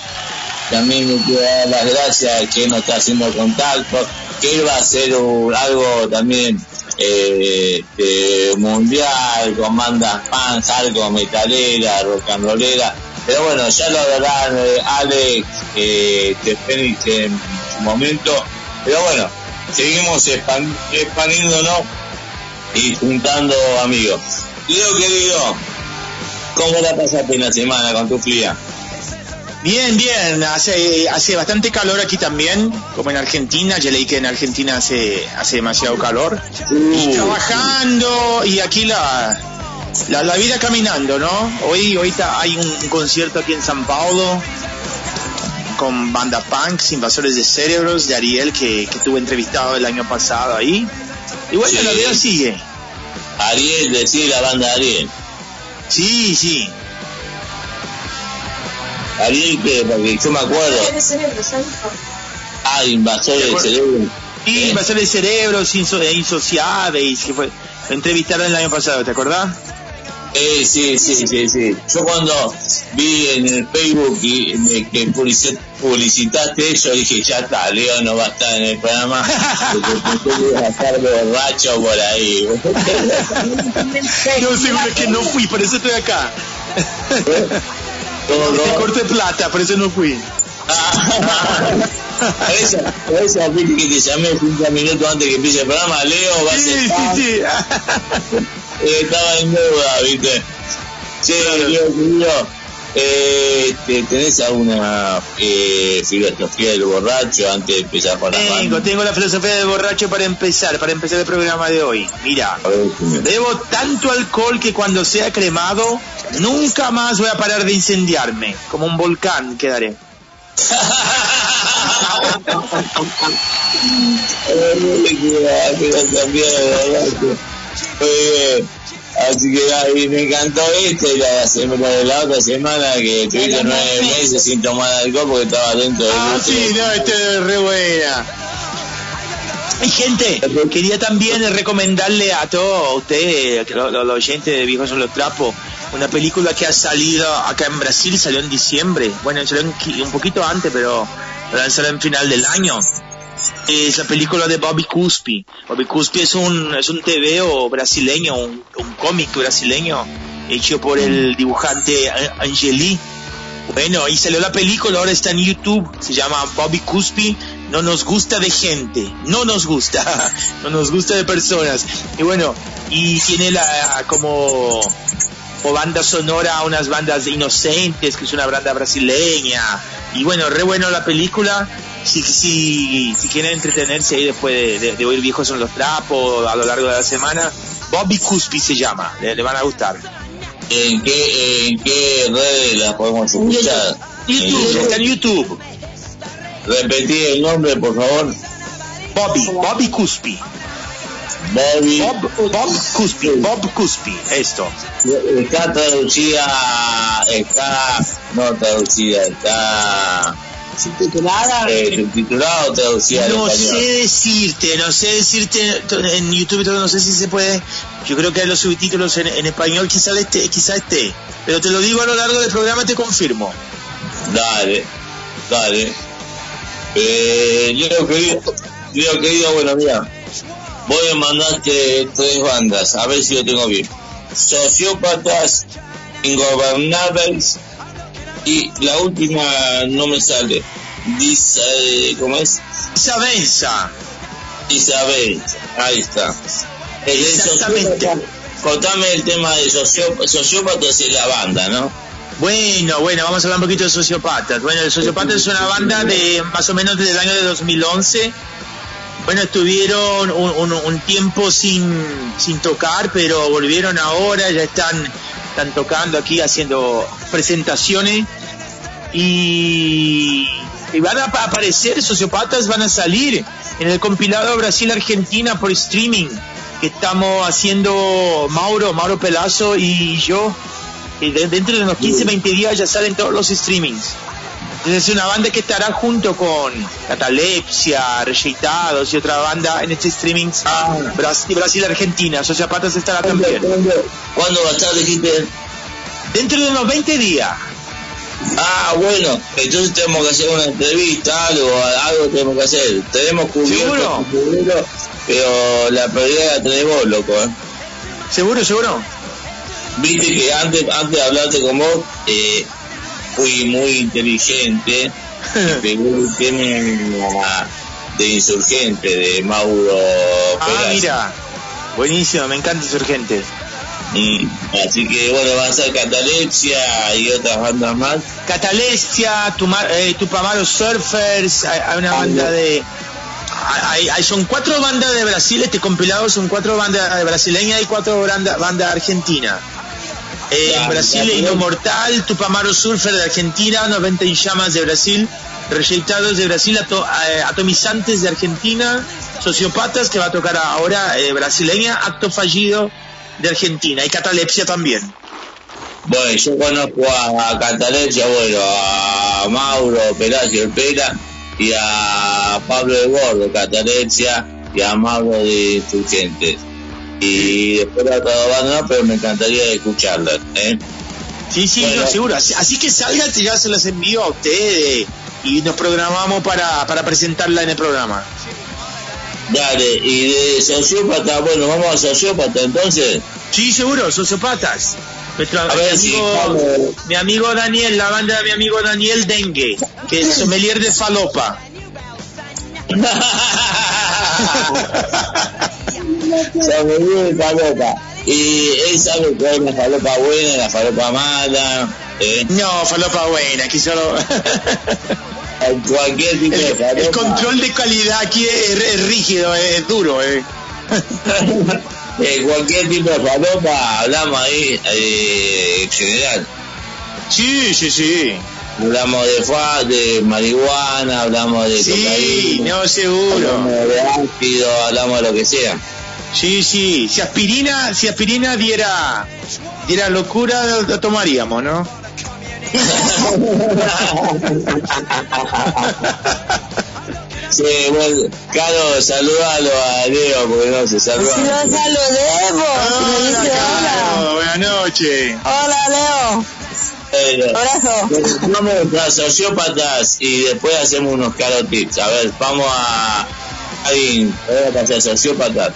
También me quiero dar las gracias que nos está haciendo contacto. Que él va a hacer un- algo también eh, mundial con bandas punk, algo metalera, rock and rollera. Pero bueno, ya lo verán eh, Alex, eh, Fénix en su momento. Pero bueno, seguimos expan- expandiéndonos y juntando amigos. Leo querido, ¿cómo la pasaste en la semana con tu fría? Bien, bien, hace, hace bastante calor aquí también, como en Argentina, ya leí que en Argentina hace, hace demasiado calor. Y trabajando, y aquí la, la, la vida caminando, ¿no? Hoy, ahorita hay un, un concierto aquí en San Paulo con banda punk, Invasores de Cerebros, de Ariel, que, que tuve entrevistado el año pasado ahí. Y bueno, Sí. la vida sigue. Ariel, decir la banda Ariel. Sí, sí. Ariel, que porque yo me acuerdo, ah, invasores del cerebro. Sí, Invasores de Cerebros, inso, Insociables, que fue, entrevistaron el año pasado, ¿te acordás? Eh, sí, sí, sí, sí. Yo cuando vi en el Facebook y, me- que publici- publicitaste eso, dije, ya está, Leo no va a estar en el programa, porque que iba a estar borracho por ahí. No, seguro que no fui, por eso estoy acá. Te corté plata, por eso no fui. Por eso, por eso, viste que te llamé cinco minutos antes que empiece el programa, Leo va a ser... Sí, sí, sí. Eh, estaba en deuda, viste. Sí, Leo, querido, eh, ¿te- ¿tenés alguna eh, filosofía del borracho antes de empezar con la Tengo, tengo la filosofía del borracho para empezar, para empezar el programa de hoy. Mira, bebo tanto alcohol que cuando sea cremado, nunca más voy a parar de incendiarme. Como un volcán quedaré. Así que ay, me encantó este y la, semana- la otra semana que tuviste nueve meses sin tomar alcohol porque estaba dentro del Ah, sí, no, esta es re buena. Y gente, quería también recomendarle a todos ustedes, que lo- lo- los oyentes de Viejos son los Trapos, una película que ha salido acá en Brasil, salió en diciembre. Bueno, salió un poquito antes, pero la lanzaron en final del año. Es la película de Bobby Cuspi. Bobby Cuspi es un, es un TVO brasileño, un, un cómic brasileño hecho por el dibujante An- Angeli. Bueno, y salió la película, ahora está en YouTube, se llama Bobby Cuspi, no nos gusta de gente, no nos gusta, no nos gusta de personas. Y bueno, y tiene la como, como banda sonora unas bandas inocentes, que es una banda brasileña. Y bueno, re bueno la película, si, si, si quieren entretenerse ahí después de, de- de oír Viejos son los Trapos a lo largo de la semana, Bobby Cuspi se llama, le, le van a gustar. ¿En qué, ¿En qué redes la podemos escuchar? YouTube, está en YouTube. Repetí el nombre, por favor. Bobby, Bobby Cuspi. Bobby. Bob, Bob Cuspi, Bob Cuspi, esto. Está traducida, está, no traducida, está subtitulada. eh, subtitulada o traducida No sé decirte, no sé decirte en YouTube, no sé si se puede. Yo creo que los subtítulos en, en español quizá esté, quizá esté. Pero te lo digo a lo largo del programa y te confirmo. Dale, dale. Eh, Leo querido, Leo querido, bueno, mira, voy a mandarte tres bandas, a ver si lo tengo bien. Sociópatas, Ingobernables y la última no me sale. Dice, ¿cómo es? Isabenza. Isabel, ahí está. El Exactamente. Contame el tema de sociópatas, es la banda, ¿no? Bueno, bueno, vamos a hablar un poquito de Sociopatas. Bueno, el Sociopatas es una banda de más o menos desde el año de 2011. Bueno, estuvieron un, un- un tiempo sin, sin tocar, pero volvieron ahora, ya están, están tocando aquí, haciendo presentaciones. Y, y van a pa- aparecer, Sociopatas van a salir en el compilado Brasil-Argentina por streaming. que estamos haciendo Mauro, Mauro Pelazo y yo. Y de- dentro de unos 15, 20 días ya salen todos los streamings. Entonces es una banda que estará junto con Catalepsia, Rejeitados y otra banda en este streaming Brasil, Brasil-Argentina. Sociopatas estará también. ¿Cuándo va a estar, dijiste? Dentro de unos 20 días. Ah, bueno, entonces tenemos que hacer una entrevista, algo, algo tenemos que hacer. Tenemos cubierto, ¿Seguro? pero la prioridad la tenés vos, loco. ¿eh? ¿Seguro, seguro? Viste que antes, antes de hablarte con vos, eh, fui muy inteligente y pegué el tema de insurgente de Mauro Ah, mira. Buenísimo, me encanta Insurgente. Y, así que bueno, van a ser Catalepsia y otras bandas más. Catalestia, Tuma- eh, Tupamaro Surfers, hay, hay una banda de... hay- hay- son cuatro bandas de Brasil, este compilado son cuatro bandas brasileñas y cuatro bandas banda argentinas. Eh, Brasil, ya, Hino pero- Mortal, Tupamaro Surfer de Argentina, 90 en Llamas de Brasil, Rejeitados de Brasil, Ato- eh, Atomizantes de Argentina, Sociopatas, que va a tocar ahora eh, brasileña, Acto Fallido de Argentina y Catalepsia también. Bueno, yo conozco a Catalepsia, bueno, a Mauro Pelacio el Pela y a Pablo de Gordo, Catalepsia y a Mauro de Insurgentes. Y después la otra banda, pero me encantaría escucharlas, ¿eh? Sí, sí, Bueno. no, seguro. Así, así que salga, ya se las envío a ustedes y nos programamos para, para presentarla en el programa. Dale, y de sociópata, bueno, vamos a sociópata entonces. Sí, seguro, sociopatas. Nuestro A mi, ver amigo, mi amigo Daniel, la banda de mi amigo Daniel Dengue, que es sommelier de falopa. Sabe bien falopa. Y él sabe que hay una falopa buena una falopa mala. ¿eh? No, falopa buena, aquí solo... Cualquier tipo de El, falopa. el control de calidad aquí es, es rígido, es duro. Eh. Eh, cualquier tipo de falopa, hablamos ahí eh, en general. Sí, sí, sí. Hablamos de fa, de marihuana, hablamos de Sí, cocaína, no, seguro. hablamos de ácido, hablamos de lo que sea. Sí, sí. Si aspirina, si aspirina diera, diera locura, lo, lo tomaríamos, ¿no? Sí, bueno, Caro, saludalo a Leo porque no se saluda. Si lo saludemos, hola. Claro, buenas noches. Hola, Leo. Bueno, Abrazo. vamos a sociópatas y después hacemos unos carotips. A ver, vamos a alguien, a pasar sociópatas.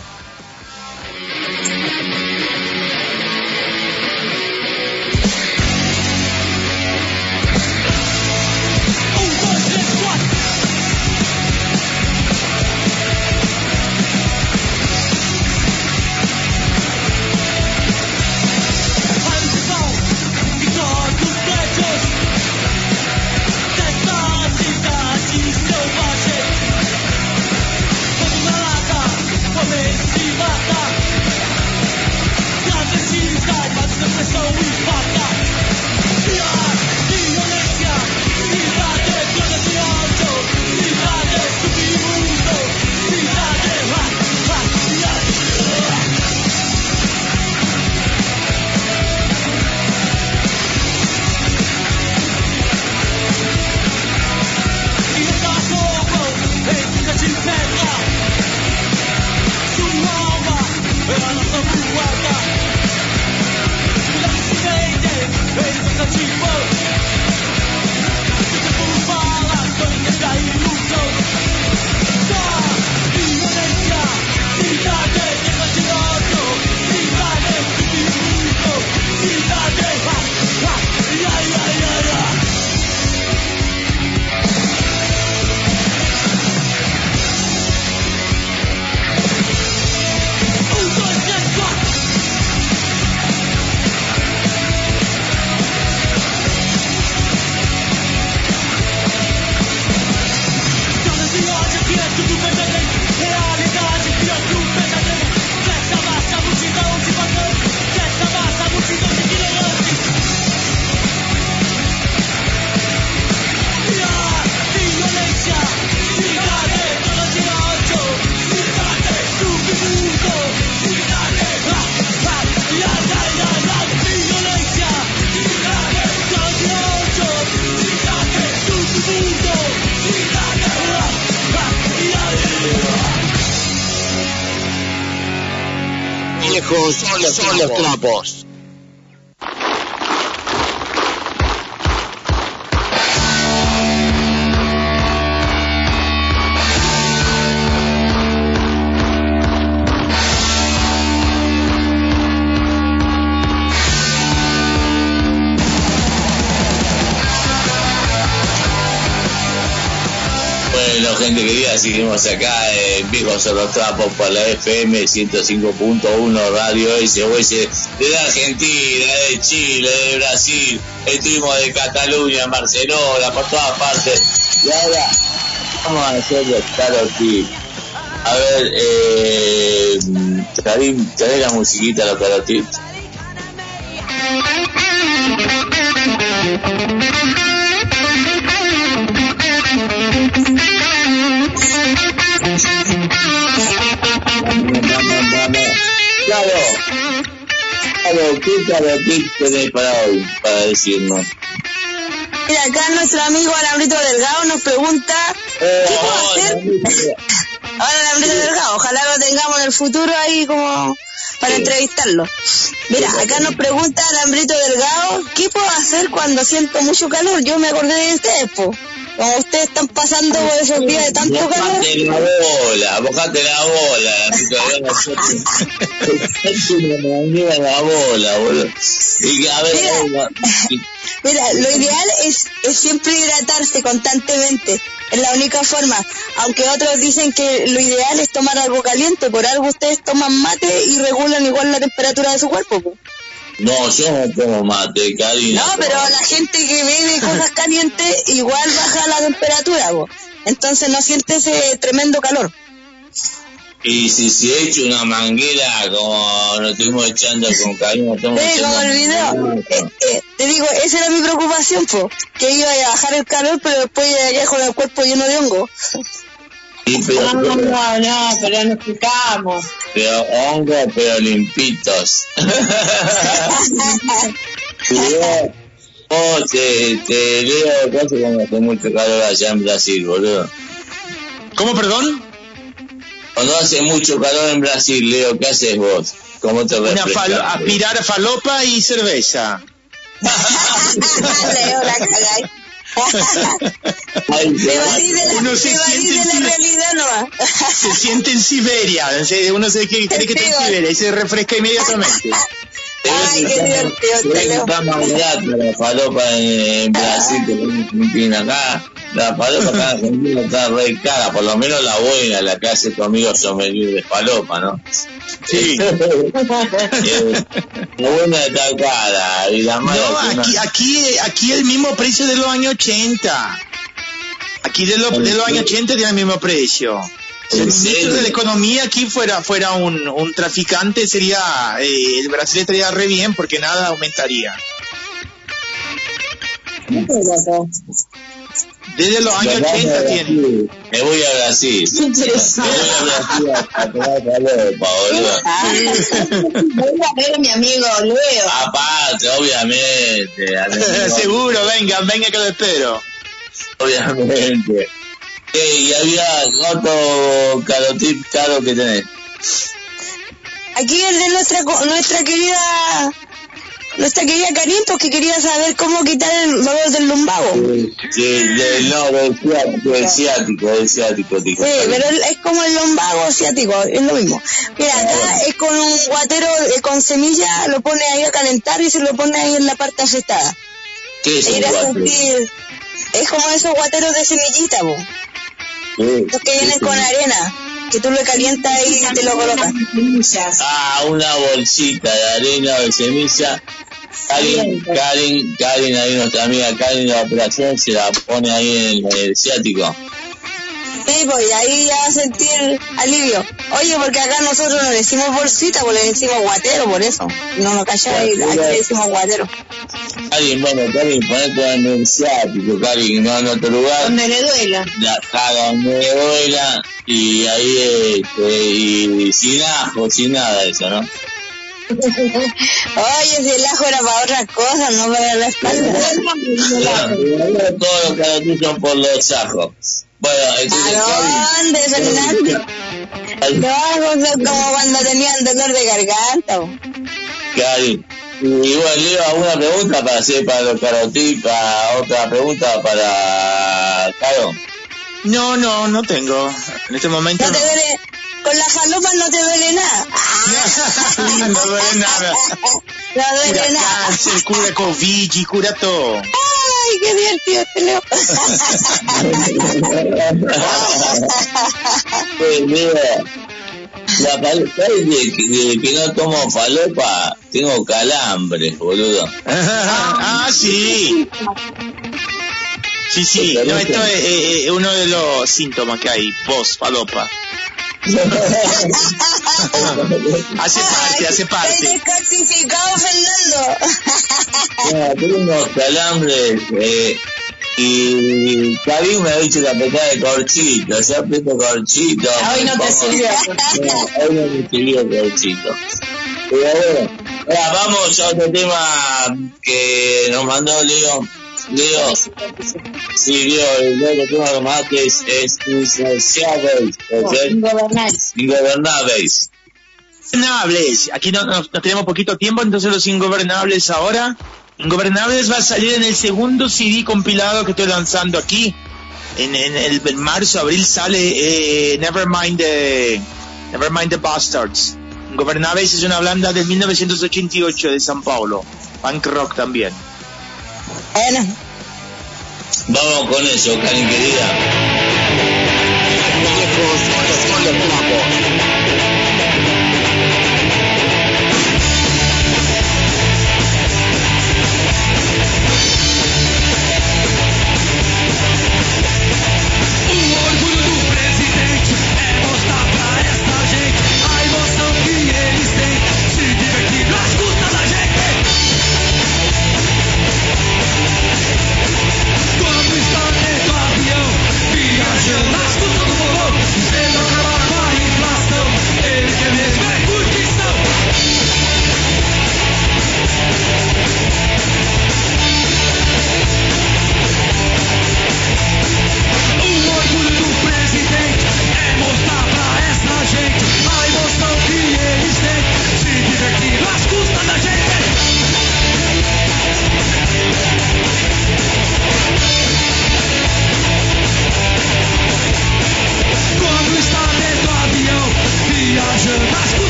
Bueno, gente querida, seguimos acá en Viejos Trapos por la FM 105.1 Radio SOS de Argentina, de Chile, de Brasil, estuvimos de Cataluña, Barcelona, por todas partes. Y ahora vamos a hacer los Carol Tips. A ver, eh, Karim, trae la musiquita los Carol Tenés para hoy, para decirnos? Mira, acá nuestro amigo Alambrito Delgado nos pregunta ¿qué puedo hacer? Ahora Alambrito Delgado, ojalá lo tengamos en el futuro ahí como para entrevistarlo. Mira, acá nos pregunta Alambrito Delgado, ¿qué puedo hacer cuando siento mucho calor? Yo me acordé de ustedes, po. Como ustedes están pasando por esos días de tanto calor. Bojate la bola, bojate la bola, la manguera en la bola, boludo. Y a ver, Mira. Lo ideal es, es siempre hidratarse constantemente. Es la única forma. Aunque otros dicen que lo ideal es tomar algo caliente, por algo ustedes toman mate y regulan igual la temperatura de su cuerpo. po. no, yo no tomo mate, Karina. No, pero la gente que bebe cosas calientes igual baja la temperatura, po. entonces no siente ese tremendo calor. Y si se echa una manguera como nos estuvimos echando con Karina, estamos Sí, como el video. Eh, eh, te digo, esa era mi preocupación, po, que iba a bajar el calor, pero después llegaría con el cuerpo lleno de hongo. Y pero, No, no, no, pero nos picamos. pero hongo, pero limpitos. Vos te, te leo, ¿qué hace cuando hace mucho calor allá en Brasil, boludo? ¿Cómo, perdón? Cuando hace mucho calor en Brasil, Leo, ¿qué haces vos? ¿Cómo te Una falo- aspirar falopa y cerveza. Leo, la cagáis. Ay, evadís de la, Uno se de la en- realidad nomás. Se siente en Siberia. se- Uno se cree que está en Siberia y se refresca inmediatamente. Ay, qué divertido, que Leo. está más barata la falopa en, Brasil que en Argentina. Acá, la falopa acá en Argentina está re cara, por lo menos la buena, la que hace tu amigo sommelier de falopa, ¿no? Sí. Eh, la buena está cara y la mala No, una- aquí, aquí, aquí el mismo precio de los años 80. Aquí de, lo- de los años 80 tiene el mismo precio. Si el ¿En ministro de la economía aquí fuera fuera un, un traficante sería eh, el Brasil estaría re bien porque nada aumentaría. Desde los años Me voy 80 a tiene. Me voy a Brasil. Me voy a Brasil a a tomar falopa, boludo. Voy a ver a mi amigo Leo. Aparte, obviamente. Seguro, venga, venga que lo espero. Obviamente. Y había otro carotip caro que tenés. Aquí el de nuestra nuestra querida nuestra querida Karim porque quería saber cómo quitar el dolor del lumbago. Sí, del, no, del ciático, del ciático, del ciático, dijo. Sí, pero es como el lumbago asiático, es lo mismo. Mira, acá es con un guatero eh, con semilla, lo pone ahí a calentar y se lo pone ahí en la parte afectada. ¿Qué es un guatero? es como esos guateros de semillita, po, Sí, los que vienen sí, con arena, que tú lo calientas y te lo colocas. Ah, una bolsita de arena o de semilla. Karin, Karin, Karin, ahí nuestra amiga Karin de la operación se la pone ahí en el ciático. Sí, pues y ahí ya vas a sentir alivio. Oye, porque acá nosotros no le decimos bolsita, pues le decimos guatero, por eso. No nos calláis, aquí le decimos guatero. Karin, bueno, Karin, ponete en el ciático, Karin, no en otro lugar. Donde le duela. la caga donde me duela y ahí este, y sin ajo, sin nada eso, ¿no? Oye, si el ajo era para otras cosas, no para la espalda. Todos los carotis son por los ajos. Bueno, entonces, ¿A dónde, Fernando? No, son como cuando tenían dolor de garganta. Y bueno, Leo, ¿alguna pregunta para hacer para los carotipas? ¿Otra pregunta para Caro? No, no, no tengo. En este momento No te duele, con la falopa no te duele nada. no duele nada. No duele Cura nada. cáncer, cura COVID y cura todo. Ay, qué divertido este Leo. Pues mira, la pal- ¿sabes de, que- que no tomo falopa? Tengo calambres, boludo. ah, sí. Sí, sí. No, esto es eh, eh, uno de los síntomas que hay post falopa. hace parte, hace parte. descalcificado, Fernando. Tengo unos calambres eh, y Karim me ha dicho la petada de corchito, yo aprieto corchito. Hoy no te sirvió. No, hoy no me sirvió corchito. Pero bueno, ahora vamos a otro tema que nos mandó Leo. Leo, sí, Leo, el otro tema más que es, es insaciables, ¿ok? Ingobernables. Ingobernables. Ingobernables. Aquí no, no- no tenemos poquito tiempo, entonces los ingobernables ahora. Ingobernables va a salir en el segundo CD compilado que estoy lanzando aquí. En, en el en marzo, abril sale eh, Nevermind the Nevermind the Bastards. Ingobernables es una banda de 1988 de San Paulo. Punk rock también. Vamos con eso, Karim querida.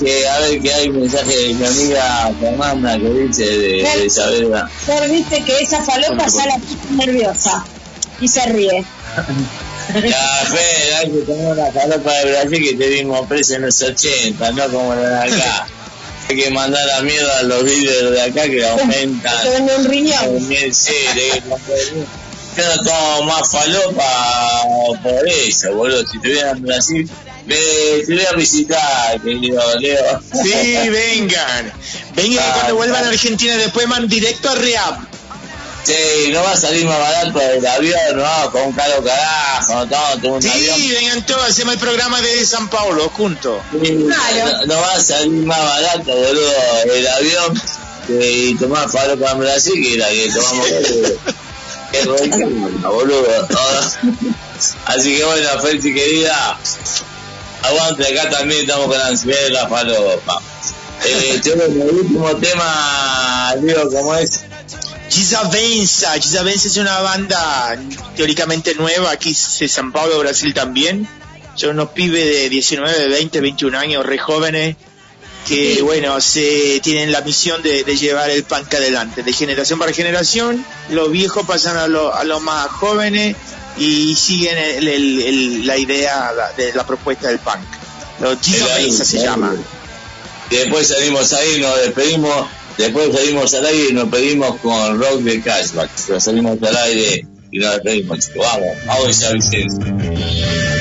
Mensaje, a ver que hay mensaje de mi amiga Fernanda que dice de, de Saavedra. Pero viste que esa falopa sale nerviosa y se ríe. La fe, hay que tener una falopa de Brasil que te dimos preso en los 80, no como la de acá. Hay que mandar la mierda a los líderes de acá que aumentan. Venden un riñón. Sí, no tomo más falopa por eso, boludo. Si estuvieran en Brasil, me, te voy a visitar, querido Leo. Sí, vengan. Vengan y cuando vuelvan a Argentina después van directo a Reab. Sí, no va a salir más barato el avión, no, con un caro carajo, no, todo, todo un avión. Sí, vengan todos, hacemos el programa de San Paulo juntos. No, no va a salir más barato, boludo, el avión que tomar falopa en Brasil que la que tomamos. Todo. Así que bueno, Felchi querida, aguante, acá también estamos con la ansiedad de la falopa. Eh, el último tema, digo, ¿cómo es? Gisavenza, Gisavenza es una banda teóricamente nueva, aquí de San Paulo, Brasil también. Son unos pibes de 19, 20, 21 años, re jóvenes, que bueno, se tienen la misión de, de llevar el punk adelante, de generación para generación. Los viejos pasan a, lo- a los más jóvenes y siguen el- el- el- la idea de la propuesta del punk. Los Gisavenza se llama. Después salimos ahí, nos despedimos, después salimos al aire y nos pedimos con rock de cashback. Pero salimos al aire y nos despedimos. Vamos, vamos a Vicencio.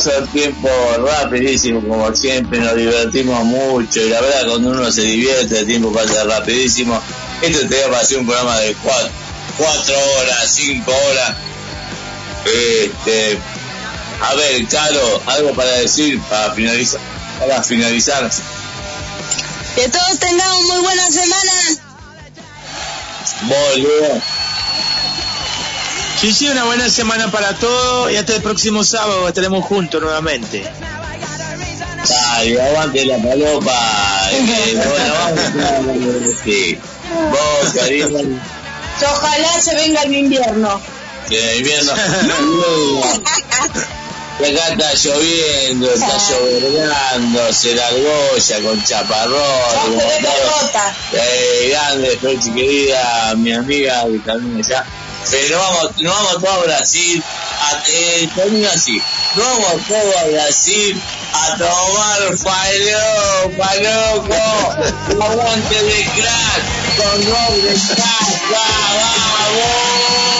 Pasó el tiempo rapidísimo, como siempre, nos divertimos mucho y la verdad cuando uno se divierte el tiempo pasa rapidísimo. Esto te va a ser un programa de cuatro, cuatro horas, cinco horas. Este, a ver, Caro, algo para decir para finalizar. Para finalizar. Que todos tengamos muy buena semana. Vos, Sí, una buena semana para todos y hasta el próximo sábado estaremos juntos nuevamente. Dale, aguante la palopa. Eh, bueno, vamos. Sí. Vos, Que Ojalá se venga el invierno. el invierno. Y acá está lloviendo, está lloverando, se largó ya con chaparrón. Vamos todo. pelota. Eh, grande, Fechi querida, mi amiga que también allá. Pero nos vamos, nos vamos todos a Brasil, a, eh, termino así, nos vamos todos a Brasil a tomar falo, paloco, aguante de crack, con de crack, vamos.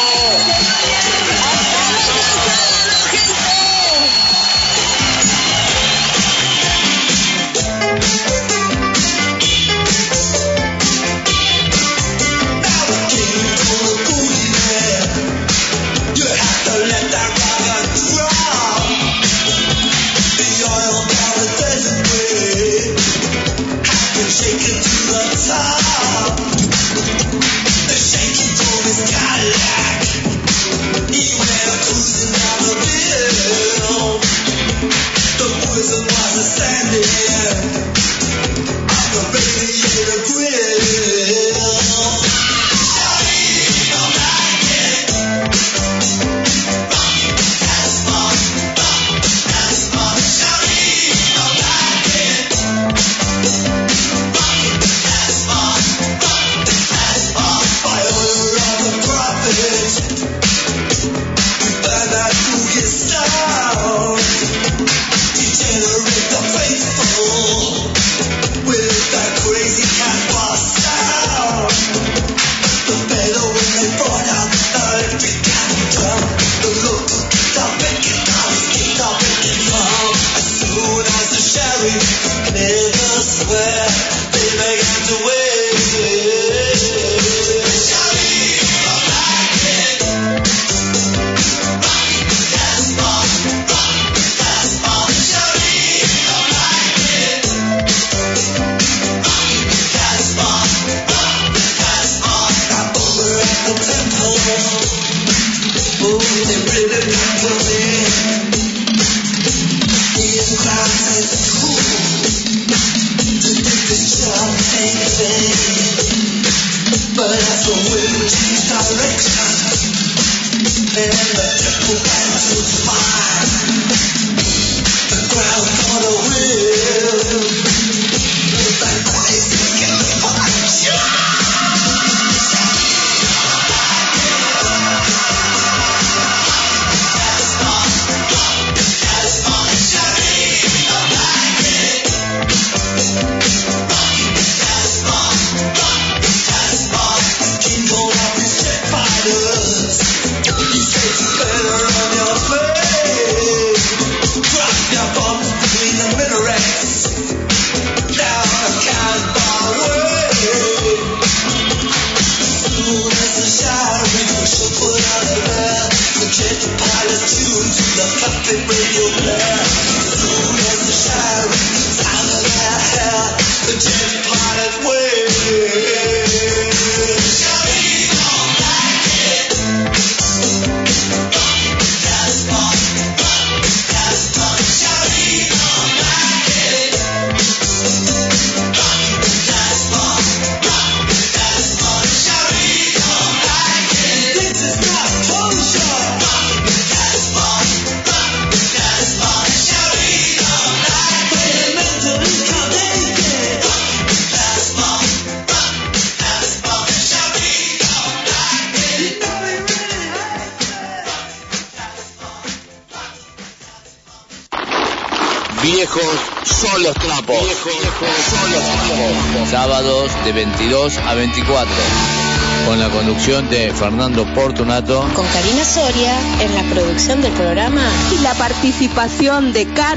Participación de Caro